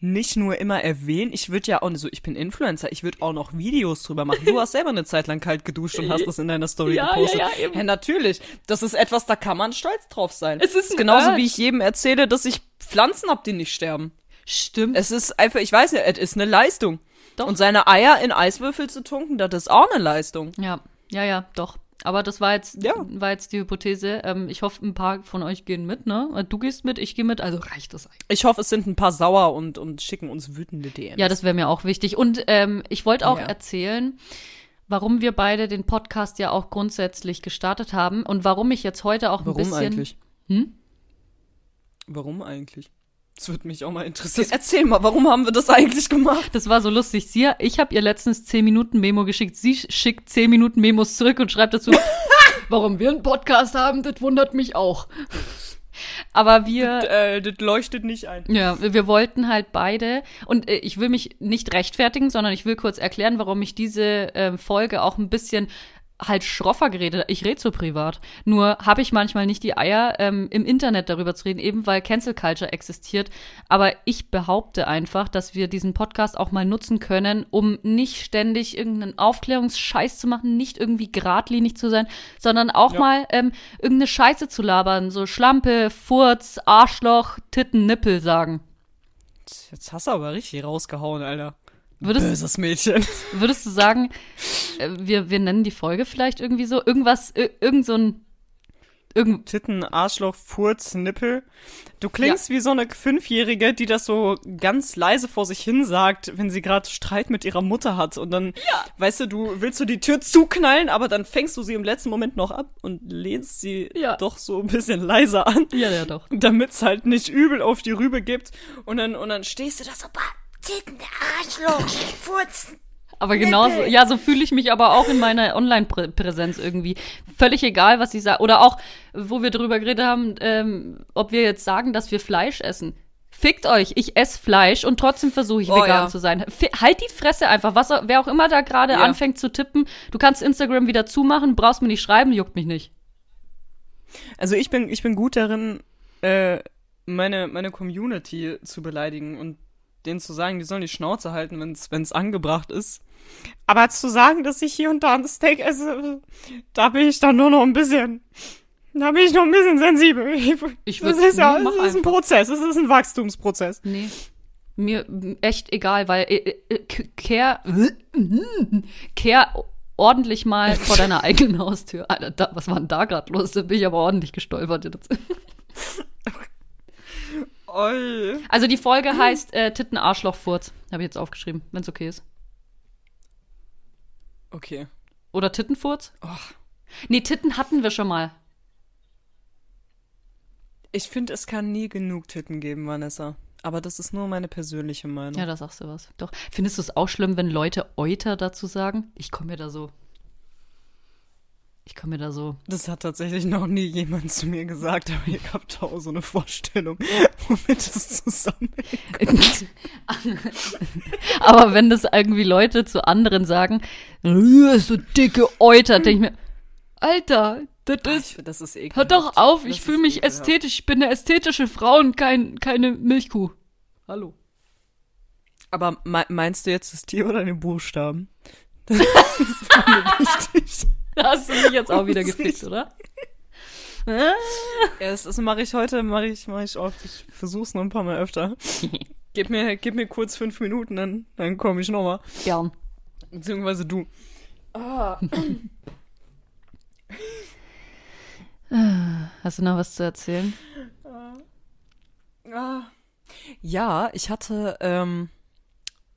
nicht nur immer erwähnen, ich würde ja auch, so ich bin Influencer, ich würde auch noch Videos drüber machen. Du hast selber eine Zeit lang kalt geduscht und hast das in deiner Story Ja, ja, gepostet. ja, eben. ja, natürlich. Das ist etwas, da kann man stolz drauf sein. Es ist genauso wie ich jedem erzähle, dass ich Pflanzen hab, die nicht sterben. Stimmt. Es ist einfach, ich weiß ja, es ist eine Leistung. Doch. Und seine Eier in Eiswürfel zu tunken, das ist auch eine Leistung. Ja, ja, ja, doch. Aber das war jetzt, Ja. war jetzt die Hypothese. Ähm, ich hoffe, ein paar von euch gehen mit, ne? Du gehst mit, ich gehe mit, also reicht das eigentlich. Ich hoffe, es sind ein paar sauer und, und schicken uns wütende DMs. Ja, das wäre mir auch wichtig. Und ähm, ich wollte auch Ja. erzählen, warum wir beide den Podcast ja auch grundsätzlich gestartet haben und warum ich jetzt heute auch ein Warum bisschen. eigentlich? Hm? Warum eigentlich? Das würde mich auch mal interessieren. Erzähl mal, warum haben wir das eigentlich gemacht? Das war so lustig. Sie, ich habe ihr letztens 10 Minuten Memo geschickt. Sie schickt 10 Minuten Memos zurück und schreibt dazu, warum wir einen Podcast haben, das wundert mich auch. Aber wir. Äh, das leuchtet nicht ein. Ja, wir wollten halt beide und äh, ich will mich nicht rechtfertigen, sondern ich will kurz erklären, warum ich diese ähm, Folge auch ein bisschen halt schroffer geredet. Ich rede so privat. Nur habe ich manchmal nicht die Eier, ähm, im Internet darüber zu reden, eben weil Cancel Culture existiert. Aber ich behaupte einfach, dass wir diesen Podcast auch mal nutzen können, um nicht ständig irgendeinen Aufklärungsscheiß zu machen, nicht irgendwie geradlinig zu sein, sondern auch Ja. mal ähm, irgendeine Scheiße zu labern. So Schlampe, Furz, Arschloch, Titten, Nippel sagen. Jetzt hast du aber richtig rausgehauen, Alter. Würdest, Böses Mädchen. würdest du sagen, wir, wir nennen die Folge vielleicht irgendwie so? Irgendwas, ir- irgend so ein. Irgend, Titten, Arschloch, Furz, Nippel. Du klingst wie so eine Fünfjährige, die das so ganz leise vor sich hin sagt, wenn sie gerade Streit mit ihrer Mutter hat. Und dann, weißt du, du willst du die Tür zuknallen, aber dann fängst du sie im letzten Moment noch ab und lehnst sie Ja. doch so ein bisschen leiser an, ja, ja, doch. damit es halt nicht übel auf die Rübe gibt. Und dann, und dann stehst du da so, "Bah, Titten, Arschloch, Furzen. Aber genauso, ja, so fühle ich mich aber auch in meiner Online-Präsenz irgendwie. Völlig egal, was ich sage. Oder auch, wo wir drüber geredet haben, ähm, ob wir jetzt sagen, dass wir Fleisch essen. Fickt euch, ich esse Fleisch und trotzdem versuche ich Oh, vegan ja. zu sein. Fi- halt die Fresse einfach. Was, wer auch immer da gerade Ja. anfängt zu tippen, du kannst Instagram wieder zumachen, brauchst mir nicht schreiben, juckt mich nicht. Also ich bin, ich bin gut darin, äh, meine, meine Community zu beleidigen und denen zu sagen, die sollen die Schnauze halten, wenn es angebracht ist. Aber zu sagen, dass ich hier und da ein Steak esse, da bin ich dann nur noch ein bisschen, da bin ich noch ein bisschen sensibel. Ich das würd- ist ja, das ist ein. Prozess, das ist ein Wachstumsprozess. Nee. Mir echt egal, weil äh, äh, k- kehr, kehr ordentlich mal vor deiner eigenen Haustür. Alter, da, was war denn da gerade los? Da bin ich aber ordentlich gestolpert jetzt. Oi. Also die Folge heißt äh, Titten Arschloch Furz. Habe ich jetzt aufgeschrieben, wenn es okay ist. Okay. Oder Tittenfurz? Nee, Titten hatten wir schon mal. Ich finde, es kann nie genug Titten geben, Vanessa. Aber das ist nur meine persönliche Meinung. Ja, da sagst du was. Doch. Findest du es auch schlimm, wenn Leute Euter dazu sagen? Ich komme mir da so. Ich komme mir da so. Das hat tatsächlich noch nie jemand zu mir gesagt, aber ich habe da auch so eine Vorstellung, womit es zusammenhängt. Aber wenn das irgendwie Leute zu anderen sagen, "Äh, so dicke Euter, denke ich mir, Alter, das Ich ist. das ist ekelhaft. Hör doch auf, ich fühle mich ekelhaft. ästhetisch. Ich bin eine ästhetische Frau und kein, keine Milchkuh. Hallo. Aber me meinst du jetzt das Tier oder den Buchstaben? Das ist mir wichtig. Da hast du mich jetzt auch wieder Das gefickt, oder? Ja, das, das mache ich heute, mache ich, mache ich oft. Ich versuch's noch ein paar Mal öfter. Gib mir, gib mir kurz fünf Minuten, dann, dann komme ich nochmal. Gern. Beziehungsweise du. Hast du noch was zu erzählen? Ah. Ja, ich hatte, ähm,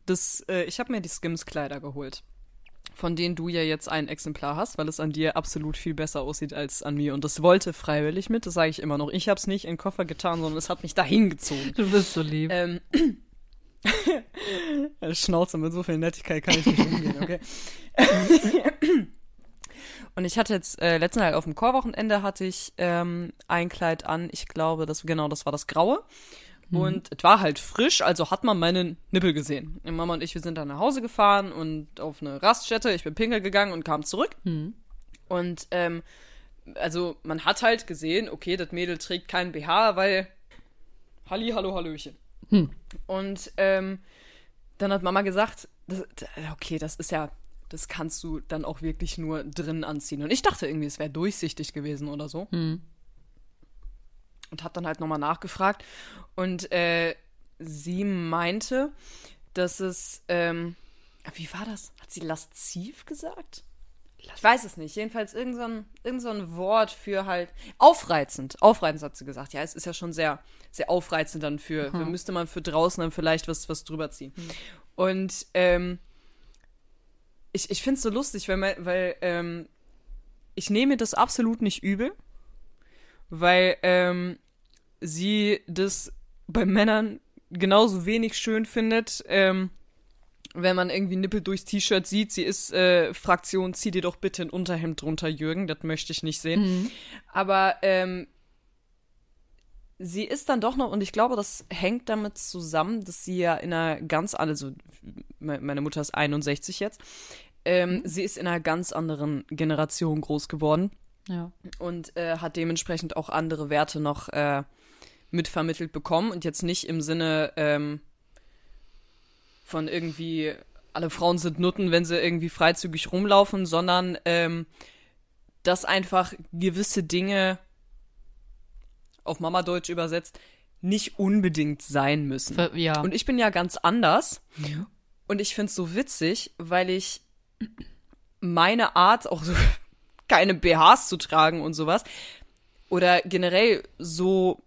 das, äh, ich habe mir die Skims-Kleider geholt. Von denen du ja jetzt ein Exemplar hast, weil es an dir absolut viel besser aussieht als an mir. Und das wollte freiwillig mit, das sage ich immer noch. Ich habe es nicht in den Koffer getan, sondern es hat mich dahin gezogen. Du bist so lieb. Ähm, Schnauze, mit so viel Nettigkeit kann ich nicht umgehen, okay? Und ich hatte jetzt, äh, letzten Tag auf dem Chorwochenende hatte ich ähm, ein Kleid an. Ich glaube, das, genau, das war das Graue. Und es war halt frisch, also hat man meinen Nippel gesehen. Und Mama und ich, wir sind dann nach Hause gefahren und auf eine Raststätte. Ich bin pinkel gegangen und kam zurück. Und ähm, also man hat halt gesehen, okay, das Mädel trägt keinen BH, weil Halli, hallo, hallöchen. Und ähm, dann hat Mama gesagt, das, okay, das ist ja, das kannst du dann auch wirklich nur drin anziehen. Und ich dachte irgendwie, es wäre durchsichtig gewesen oder so. Und hab dann halt nochmal nachgefragt. Und äh, sie meinte, dass es, ähm, wie war das? Hat sie lasziv gesagt? Ich weiß es nicht. Jedenfalls irgend so ein, irgend so ein Wort für halt aufreizend. Aufreizend hat sie gesagt. Ja, es ist ja schon sehr, sehr aufreizend dann für, für müsste man für draußen dann vielleicht was, was drüber ziehen. Und ähm, ich, ich finde es so lustig, weil, weil ähm, ich nehme das absolut nicht übel, weil ähm, sie das bei Männern genauso wenig schön findet, ähm, wenn man irgendwie Nippel durchs T-Shirt sieht, sie ist äh, Fraktion, zieh dir doch bitte ein Unterhemd drunter, Jürgen, das möchte ich nicht sehen. Aber ähm, sie ist dann doch noch, und ich glaube, das hängt damit zusammen, dass sie ja in einer ganz, also me- meine Mutter ist 61 jetzt, ähm, sie ist in einer ganz anderen Generation groß geworden Ja. und äh, hat dementsprechend auch andere Werte noch äh, mitvermittelt bekommen und jetzt nicht im Sinne ähm, von irgendwie alle Frauen sind Nutten, wenn sie irgendwie freizügig rumlaufen, sondern ähm, dass einfach gewisse Dinge auf Mama-Deutsch übersetzt nicht unbedingt sein müssen. Ver- ja. Und ich bin ja ganz anders. Und ich find's so witzig, weil ich meine Art, auch so keine BHs zu tragen und sowas, oder generell so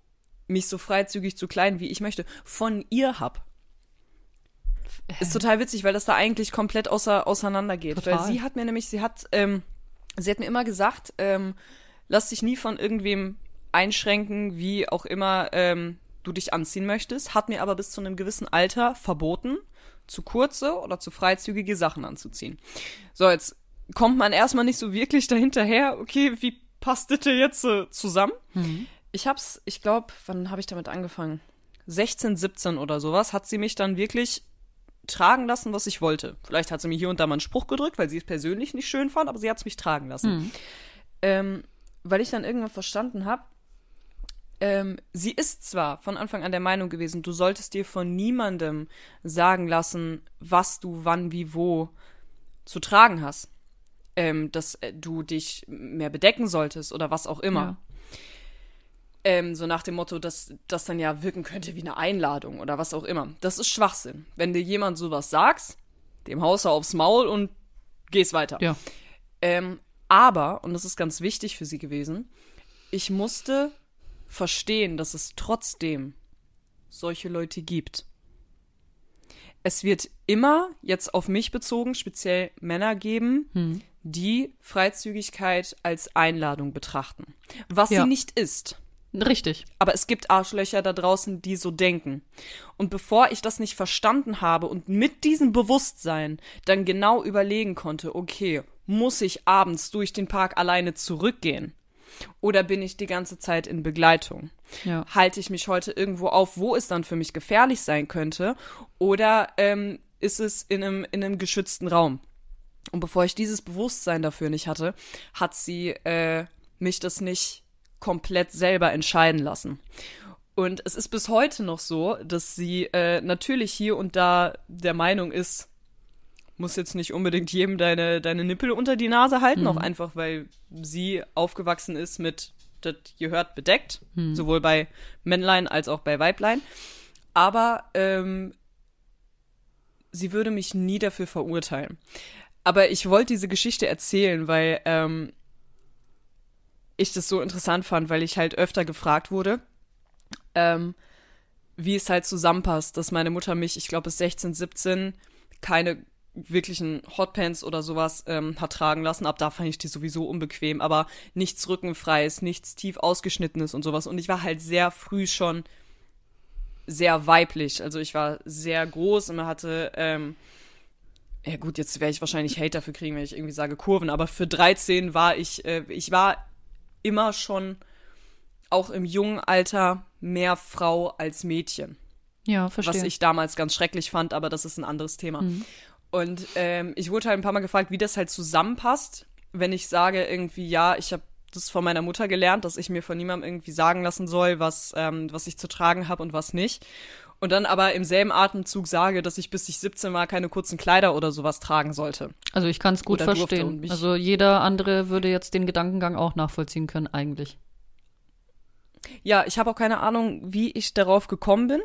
mich so freizügig zu kleiden, wie ich möchte, von ihr hab. Ist total witzig, weil das da eigentlich komplett außer, auseinander geht. Total. Weil sie hat mir nämlich, sie hat, ähm, sie hat mir immer gesagt, ähm, lass dich nie von irgendwem einschränken, wie auch immer ähm, du dich anziehen möchtest, hat mir aber bis zu einem gewissen Alter verboten, zu kurze oder zu freizügige Sachen anzuziehen. So, jetzt kommt man erstmal nicht so wirklich dahinterher, okay, wie passt das denn jetzt äh, zusammen? Ich hab's, ich glaube, wann habe ich damit angefangen? 16, 17 oder sowas, hat sie mich dann wirklich tragen lassen, was ich wollte. Vielleicht hat sie mir hier und da mal einen Spruch gedrückt, weil sie es persönlich nicht schön fand, aber sie hat es mich tragen lassen. Ähm, weil ich dann irgendwann verstanden habe, ähm, sie ist zwar von Anfang an der Meinung gewesen, du solltest dir von niemandem sagen lassen, was du wann, wie, wo zu tragen hast. Ähm, dass äh, du dich mehr bedecken solltest oder was auch immer. Ja. Ähm, so nach dem Motto, dass das dann ja wirken könnte wie eine Einladung oder was auch immer. Das ist Schwachsinn. Wenn dir jemand sowas sagst, dem haust du aufs Maul und gehst weiter. Ja. Ähm, aber, und das ist ganz wichtig für sie gewesen, ich musste verstehen, dass es trotzdem solche Leute gibt. Es wird immer, jetzt auf mich bezogen, speziell Männer geben, die Freizügigkeit als Einladung betrachten. Was Ja. sie nicht ist. Richtig. Aber es gibt Arschlöcher da draußen, die so denken. Und bevor ich das nicht verstanden habe und mit diesem Bewusstsein dann genau überlegen konnte, okay, muss ich abends durch den Park alleine zurückgehen? Oder bin ich die ganze Zeit in Begleitung? Ja. Halte ich mich heute irgendwo auf, wo es dann für mich gefährlich sein könnte? Oder ähm, ist es in einem, in einem geschützten Raum? Und bevor ich dieses Bewusstsein dafür nicht hatte, hat sie äh, mich das nicht komplett selber entscheiden lassen. Und es ist bis heute noch so, dass sie äh, natürlich hier und da der Meinung ist, muss jetzt nicht unbedingt jedem deine, deine Nippel unter die Nase halten, auch einfach, weil sie aufgewachsen ist mit, das gehört bedeckt, sowohl bei Männlein als auch bei Weiblein. Aber ähm, sie würde mich nie dafür verurteilen. Aber ich wollte diese Geschichte erzählen, weil ähm, ich das so interessant fand, weil ich halt öfter gefragt wurde, ähm, wie es halt zusammenpasst, dass meine Mutter mich, ich glaube bis 16, 17, keine wirklichen Hotpants oder sowas ähm, hat tragen lassen. Ab da fand ich die sowieso unbequem, aber nichts Rückenfreies, nichts tief ausgeschnittenes und sowas. Und ich war halt sehr früh schon sehr weiblich. Also ich war sehr groß und man hatte, ähm, ja gut, jetzt werde ich wahrscheinlich Hate dafür kriegen, wenn ich irgendwie sage Kurven, aber für 13 war ich, äh, ich war immer schon auch im jungen Alter mehr Frau als Mädchen Ja, verstehe. was ich damals ganz schrecklich fand, aber das ist ein anderes Thema. Und ähm, ich wurde halt ein paar Mal gefragt, wie das halt zusammenpasst, wenn ich sage irgendwie, ja, ich habe das von meiner Mutter gelernt, dass ich mir von niemandem irgendwie sagen lassen soll, was, ähm, was ich zu tragen habe und was nicht. Und dann aber im selben Atemzug sage, dass ich bis ich 17 war keine kurzen Kleider oder sowas tragen sollte. also ich kann es gut Oder verstehen. Also jeder andere würde jetzt den Gedankengang auch nachvollziehen können, eigentlich. Ja, ich habe auch keine Ahnung, wie ich darauf gekommen bin.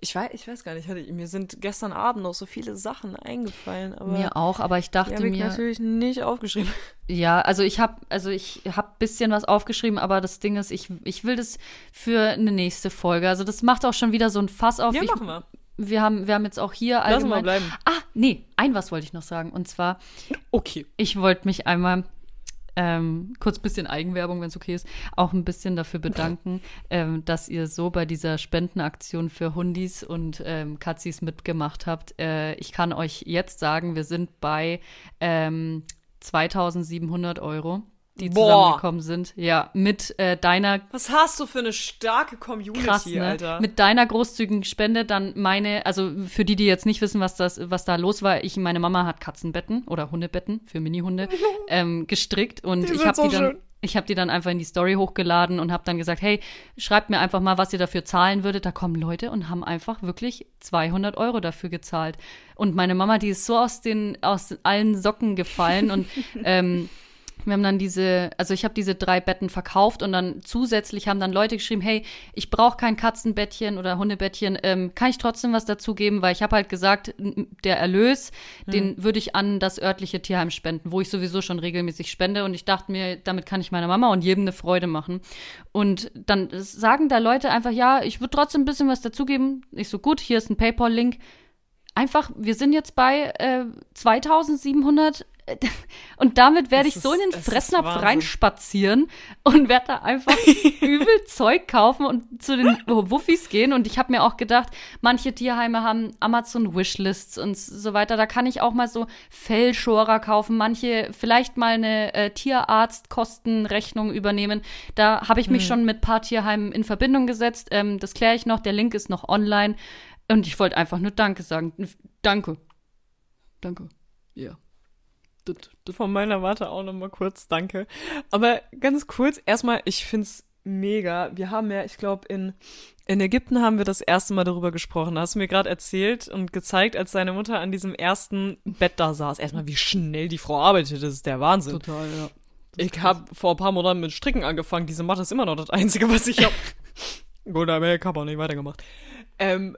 Ich weiß, ich weiß gar nicht, hatte- mir sind gestern Abend noch so viele Sachen eingefallen, mir auch, aber ich die dachte habe ich mir, natürlich nicht aufgeschrieben. Ja, also ich habe also ich habe bisschen was aufgeschrieben, aber das Ding ist, ich, ich will das für eine nächste Folge. Also das macht auch schon wieder so ein Fass auf. Ja, ich, machen wir. wir haben wir haben jetzt auch hier Lassen wir allgemein. bleiben. Ah, nee, ein was wollte ich noch sagen und zwar Okay. ich wollte mich einmal ähm, kurz bisschen Eigenwerbung, wenn es okay ist, auch ein bisschen dafür bedanken, ähm, dass ihr so bei dieser Spendenaktion für Hundis und ähm, Katzis mitgemacht habt. Äh, ich kann euch jetzt sagen, wir sind bei ähm, 2700 Euro, die Boah. zusammengekommen sind. Ja, mit äh, deiner Was hast du für eine starke Community, krass, ne? Alter? Mit deiner großzügigen Spende dann meine, also für die, die jetzt nicht wissen, was das, was da los war, ich, meine Mama hat Katzenbetten oder Hundebetten für Minihunde ähm, gestrickt und Die ich habe so die dann, schön. ich habe die dann einfach in die Story hochgeladen und habe dann gesagt, hey, schreibt mir einfach mal, was ihr dafür zahlen würdet. Da kommen Leute und haben einfach wirklich 200 Euro dafür gezahlt. Und meine Mama, die ist so aus den, aus allen Socken gefallen und ähm, wir haben dann diese, also ich habe diese drei Betten verkauft und dann zusätzlich haben dann Leute geschrieben, hey, ich brauche kein Katzenbettchen oder Hundebettchen, ähm, kann ich trotzdem was dazugeben, weil ich habe halt gesagt, der Erlös, den würde ich an das örtliche Tierheim spenden, wo ich sowieso schon regelmäßig spende und ich dachte mir, damit kann ich meiner Mama und jedem eine Freude machen. Und dann sagen da Leute einfach, ja, ich würde trotzdem ein bisschen was dazugeben. Ich so, gut, hier ist ein PayPal-Link. Einfach, wir sind jetzt bei äh, 2700 und damit werde ich so in den Fressnapf reinspazieren und werde da einfach übel Zeug kaufen und zu den Wuffis gehen. Und ich habe mir auch gedacht, manche Tierheime haben Amazon Wishlists und so weiter. Da kann ich auch mal so Fellschorer kaufen, manche vielleicht mal eine äh, Tierarztkostenrechnung übernehmen. Da habe ich mich schon mit ein paar Tierheimen in Verbindung gesetzt. Ähm, das kläre ich noch. Der Link ist noch online. Und ich wollte einfach nur Danke sagen. Danke. Danke. Ja. Das, das Von meiner Warte auch noch mal kurz, danke. Aber ganz kurz, erstmal, ich find's mega. Wir haben ja, ich glaube, in, in Ägypten haben wir das erste Mal darüber gesprochen. Hast du mir gerade erzählt und gezeigt, als deine Mutter an diesem ersten Bett da saß. Erstmal, wie schnell die Frau arbeitet, das ist der Wahnsinn. total, ja. Ich habe vor ein paar Monaten mit Stricken angefangen. Diese Matte ist immer noch das Einzige, was ich hab. Gut, aber ich habe auch nicht weitergemacht. Ähm,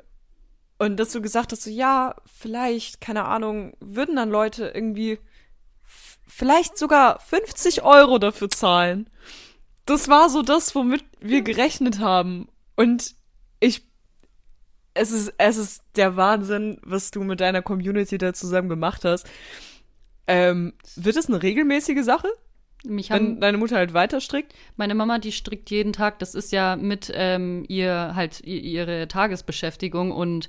und dass du gesagt hast, so, ja, vielleicht, keine Ahnung, würden dann Leute irgendwie vielleicht sogar 50 Euro dafür zahlen. Das war so das, womit wir gerechnet haben. Und ich, es ist, es ist der Wahnsinn, was du mit deiner Community da zusammen gemacht hast. Ähm, wird es eine regelmäßige Sache, Mich wenn haben, deine Mutter halt weiter strickt? meine Mama, die strickt jeden Tag. Das ist ja mit ähm, ihr halt ihre Tagesbeschäftigung und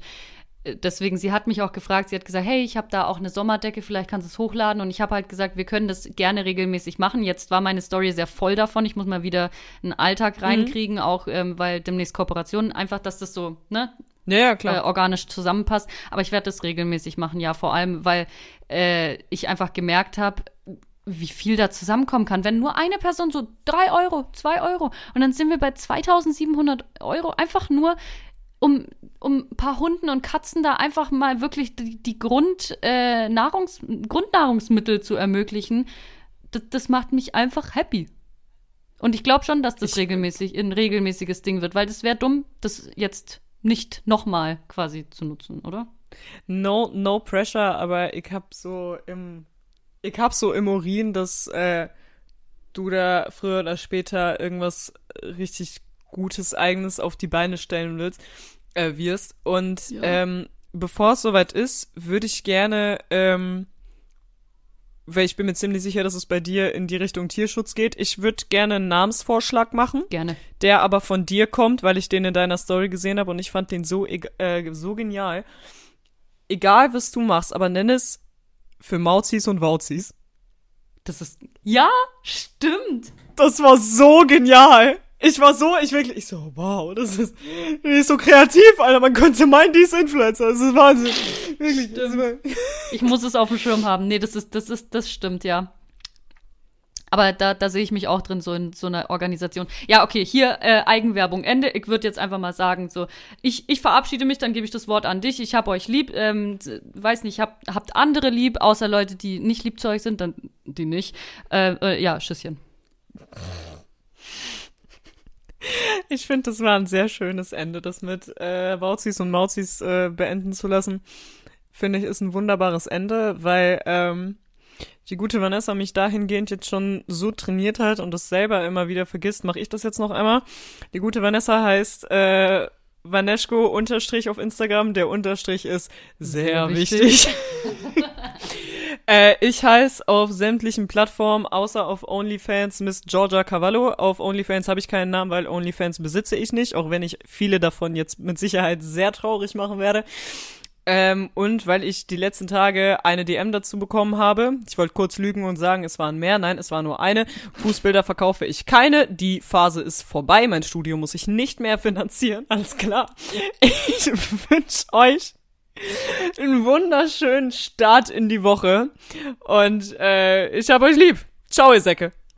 deswegen, sie hat mich auch gefragt, sie hat gesagt, hey, ich habe da auch eine Sommerdecke, vielleicht kannst du es hochladen. Und ich habe halt gesagt, wir können das gerne regelmäßig machen. Jetzt war meine Story sehr voll davon. Ich muss mal wieder einen Alltag reinkriegen, auch ähm, weil demnächst Kooperationen, einfach, dass das so, ne, Ja, ja, äh, klar. organisch zusammenpasst. Aber ich werde das regelmäßig machen, ja, vor allem, weil äh, ich einfach gemerkt habe, wie viel da zusammenkommen kann. Wenn nur eine Person so drei Euro, zwei Euro und dann sind wir bei 2700 Euro einfach nur, um, um ein paar Hunden und Katzen da einfach mal wirklich die, die Grund, äh, Nahrungs, Grundnahrungsmittel zu ermöglichen. Das, das macht mich einfach happy. Und ich glaube schon, dass das Ich- regelmäßig ein regelmäßiges Ding wird, weil das wäre dumm, das jetzt nicht nochmal quasi zu nutzen, oder? No, no pressure, aber ich hab so im, ich hab so im Urin, dass äh, du da früher oder später irgendwas richtig Gutes, Eigenes auf die Beine stellen willst, äh, wirst. Und Ja. ähm, bevor es soweit ist, würde ich gerne, ähm, weil ich bin mir ziemlich sicher, dass es bei dir in die Richtung Tierschutz geht, ich würde gerne einen Namensvorschlag machen Gerne. der aber von dir kommt, weil ich den in deiner Story gesehen habe und ich fand den so, eg- äh, so genial. Egal, was du machst, aber nenn es für Mauzis und Wauzis. Das ist. Ja, stimmt. Das war so genial. Ich war so, ich wirklich, ich so, wow, das ist, die ist so kreativ, Alter, man könnte meinen, die ist Influencer, das ist Wahnsinn. Wirklich, das war, Ich muss es auf dem Schirm haben. Nee, das ist, das ist, das stimmt, ja. Aber da, da sehe ich mich auch drin, so in so einer Organisation. Ja, okay, hier äh, Eigenwerbung Ende. Ich würde jetzt einfach mal sagen, so, ich, ich verabschiede mich, dann gebe ich das Wort an dich. Ich habe euch lieb. Ähm, weiß nicht, habt, habt andere lieb, außer Leute, die nicht lieb zu euch sind, dann die nicht. Äh, äh, ja, Schüsschen. Ich finde, das war ein sehr schönes Ende, das mit äh, Wauzis und Mauzis äh, beenden zu lassen. Finde ich, ist ein wunderbares Ende, weil ähm, die gute Vanessa mich dahingehend jetzt schon so trainiert hat und das selber immer wieder vergisst, mache ich das jetzt noch einmal. Die gute Vanessa heißt äh, Vaneschko Unterstrich auf Instagram. Der Unterstrich ist sehr, Sehr wichtig. wichtig. äh, ich heiße auf sämtlichen Plattformen, außer auf OnlyFans, Miss Georgia Cavallo. Auf OnlyFans habe ich keinen Namen, weil OnlyFans besitze ich nicht, auch wenn ich viele davon jetzt mit Sicherheit sehr traurig machen werde. Ähm, und weil ich die letzten Tage eine DM dazu bekommen habe. Ich wollte kurz lügen und sagen, es waren mehr. Nein, es war nur eine. Fußbilder verkaufe ich keine. Die Phase ist vorbei. Mein Studio muss ich nicht mehr finanzieren. Alles klar. Ich wünsche euch einen wunderschönen Start in die Woche. Und äh, ich hab euch lieb. Ciao, ihr Säcke.